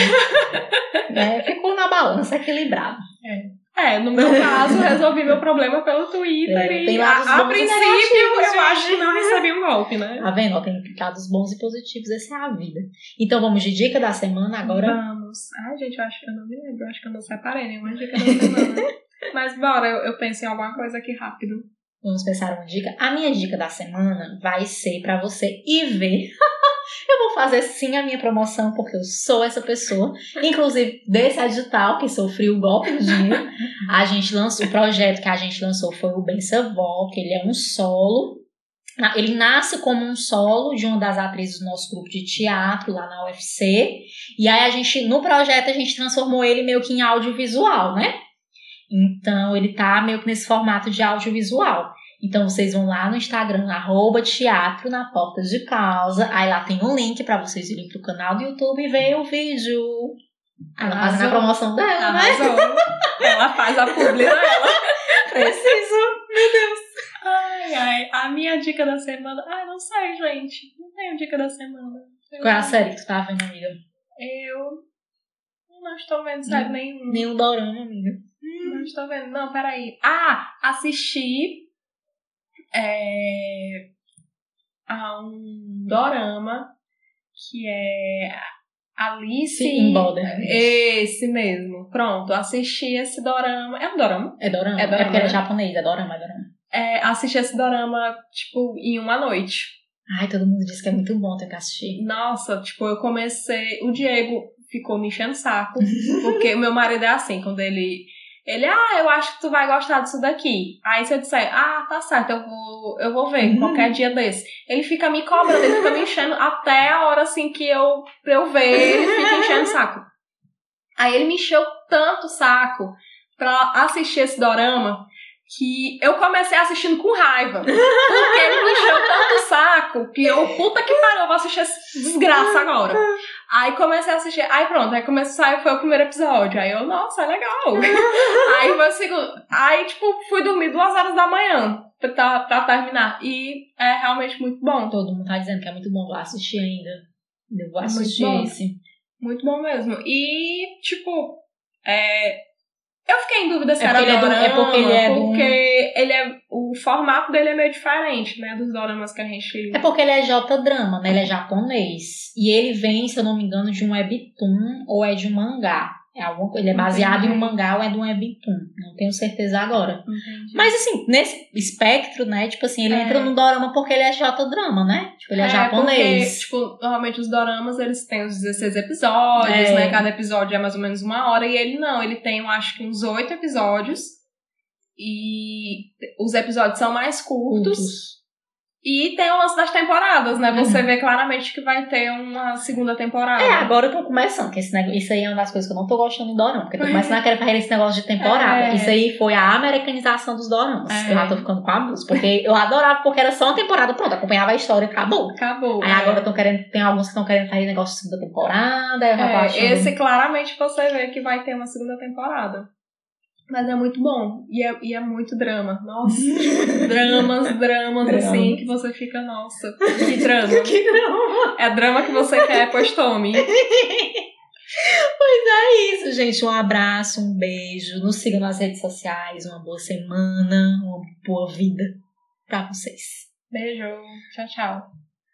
Speaker 2: né, ficou na balança equilibrado.
Speaker 1: É, no meu caso, resolvi meu problema pelo Twitter.
Speaker 2: É,
Speaker 1: e a, a princípio, eu acho que não recebi um golpe, né?
Speaker 2: Tá vendo? Ó, tem lados bons e positivos, essa é a vida. Então vamos de dica da semana agora.
Speaker 1: Vamos. Ai, gente, eu acho que eu não me lembro. Eu acho que eu não separei nenhuma dica da semana. Mas bora, eu, eu penso em alguma coisa aqui rápido.
Speaker 2: Vamos pensar uma dica. A minha dica da semana vai ser pra você ir ver. eu vou fazer sim a minha promoção, porque eu sou essa pessoa. Inclusive, desse edital que sofreu o golpe do dinheiro. A gente lançou, o projeto que a gente lançou foi o Bença que ele é um solo. Na- Ele nasce como um solo de uma das atrizes do nosso grupo de teatro lá na UFC. E aí a gente, no projeto, a gente transformou ele meio que em audiovisual, né? Então ele tá meio que nesse formato de audiovisual. Então vocês vão lá no Instagram, arroba teatro na porta de causa. Aí lá tem um link pra vocês irem pro canal do YouTube e ver o vídeo. Ela fazendo a promoção dela, né?
Speaker 1: Arrasou. Ela faz a publi dela.
Speaker 2: Preciso.
Speaker 1: Ai, ai. A minha dica da semana. Ai, não sei, gente. Não tenho dica da semana.
Speaker 2: Qual é a série que tu tá vendo, amiga?
Speaker 1: Eu não estou vendo série
Speaker 2: Hum.
Speaker 1: nenhuma.
Speaker 2: Nenhum dorama, amiga.
Speaker 1: Não estou vendo. Não, peraí. Ah, assisti é, a um dorama que é Alice
Speaker 2: Sim, em Borderlands.
Speaker 1: Esse mesmo. Pronto, assisti esse dorama. É um dorama?
Speaker 2: É dorama?
Speaker 1: É
Speaker 2: É,
Speaker 1: dorama,
Speaker 2: porque ele é japonês, é dorama, é dorama.
Speaker 1: É, assisti esse dorama, tipo, em uma noite.
Speaker 2: Ai, todo mundo diz que é muito bom ter que assistir.
Speaker 1: Nossa, tipo, eu comecei. O Diego ficou me enchendo o saco. Porque o meu marido é assim, quando ele. Ele, ah, eu acho que tu vai gostar disso daqui. Aí se eu disser, ah, tá certo, eu vou, eu vou ver
Speaker 2: Uhum.
Speaker 1: qualquer dia desse. Ele fica me cobrando, ele fica me enchendo até a hora assim que eu, pra eu ver, ele fica enchendo o saco. Aí ele me encheu tanto o saco pra assistir esse dorama que eu comecei assistindo com raiva. Porque ele me encheu tanto o saco que eu, puta que pariu, eu vou assistir essa desgraça agora. Aí comecei a assistir, aí pronto, aí começou a sair, foi o primeiro episódio. Aí eu, nossa, é legal. aí foi o segundo. Aí, tipo, fui dormir duas horas da manhã pra, pra terminar. E é realmente muito bom.
Speaker 2: Todo mundo tá dizendo que é muito bom, vou assistir ainda. Eu vou
Speaker 1: É muito
Speaker 2: assistir
Speaker 1: bom.
Speaker 2: esse.
Speaker 1: Muito bom mesmo. E, tipo, é, Eu fiquei em dúvida se
Speaker 2: É
Speaker 1: era
Speaker 2: porque ele é do-
Speaker 1: dorama,
Speaker 2: é porque ele é do-
Speaker 1: porque ele é, o formato dele é meio diferente, né, dos doramas que a gente...
Speaker 2: É porque ele é J-drama, né? Ele é japonês. E ele vem, se eu não me engano, de um webtoon ou é de um mangá. É alguma, ele é baseado
Speaker 1: Entendi.
Speaker 2: em um mangá ou é de um webtoon. Não tenho certeza agora.
Speaker 1: Entendi.
Speaker 2: Mas assim, nesse espectro, né? Tipo assim, ele
Speaker 1: É.
Speaker 2: entra no dorama porque ele é J-drama, né? Tipo, ele é, japonês.
Speaker 1: Porque, tipo, normalmente os doramas, eles têm os 16 episódios,
Speaker 2: É.
Speaker 1: né? Cada episódio é mais ou menos uma hora. E ele não, ele tem, eu acho que uns oito episódios. E os episódios são mais curtos.
Speaker 2: Cultos.
Speaker 1: E tem o lance das temporadas, né? Você
Speaker 2: Uhum.
Speaker 1: vê claramente que vai ter uma segunda temporada.
Speaker 2: É, agora estão começando, que esse negócio, isso aí é uma das coisas que eu não tô gostando em dorama, porque tô
Speaker 1: É.
Speaker 2: começando a querer fazer esse negócio de temporada.
Speaker 1: É.
Speaker 2: Isso aí foi a americanização dos doramas.
Speaker 1: É.
Speaker 2: Eu já tô ficando com abuso, porque eu adorava porque era só uma temporada, pronto, acompanhava a história e acabou.
Speaker 1: Acabou.
Speaker 2: Aí
Speaker 1: é.
Speaker 2: agora estão querendo, tem alguns que estão querendo fazer negócio de segunda temporada, eu já tô
Speaker 1: É, esse claramente você vê que vai ter uma segunda temporada. Mas é muito bom. E é, e é muito drama. Nossa. dramas, dramas,
Speaker 2: Drama.
Speaker 1: assim, que você fica, nossa, que drama.
Speaker 2: Que drama!
Speaker 1: É drama que você quer, pois tome.
Speaker 2: É isso, gente. Um abraço, um beijo. Nos sigam nas redes sociais. Uma boa semana, uma boa vida pra vocês.
Speaker 1: Beijo. Tchau, tchau.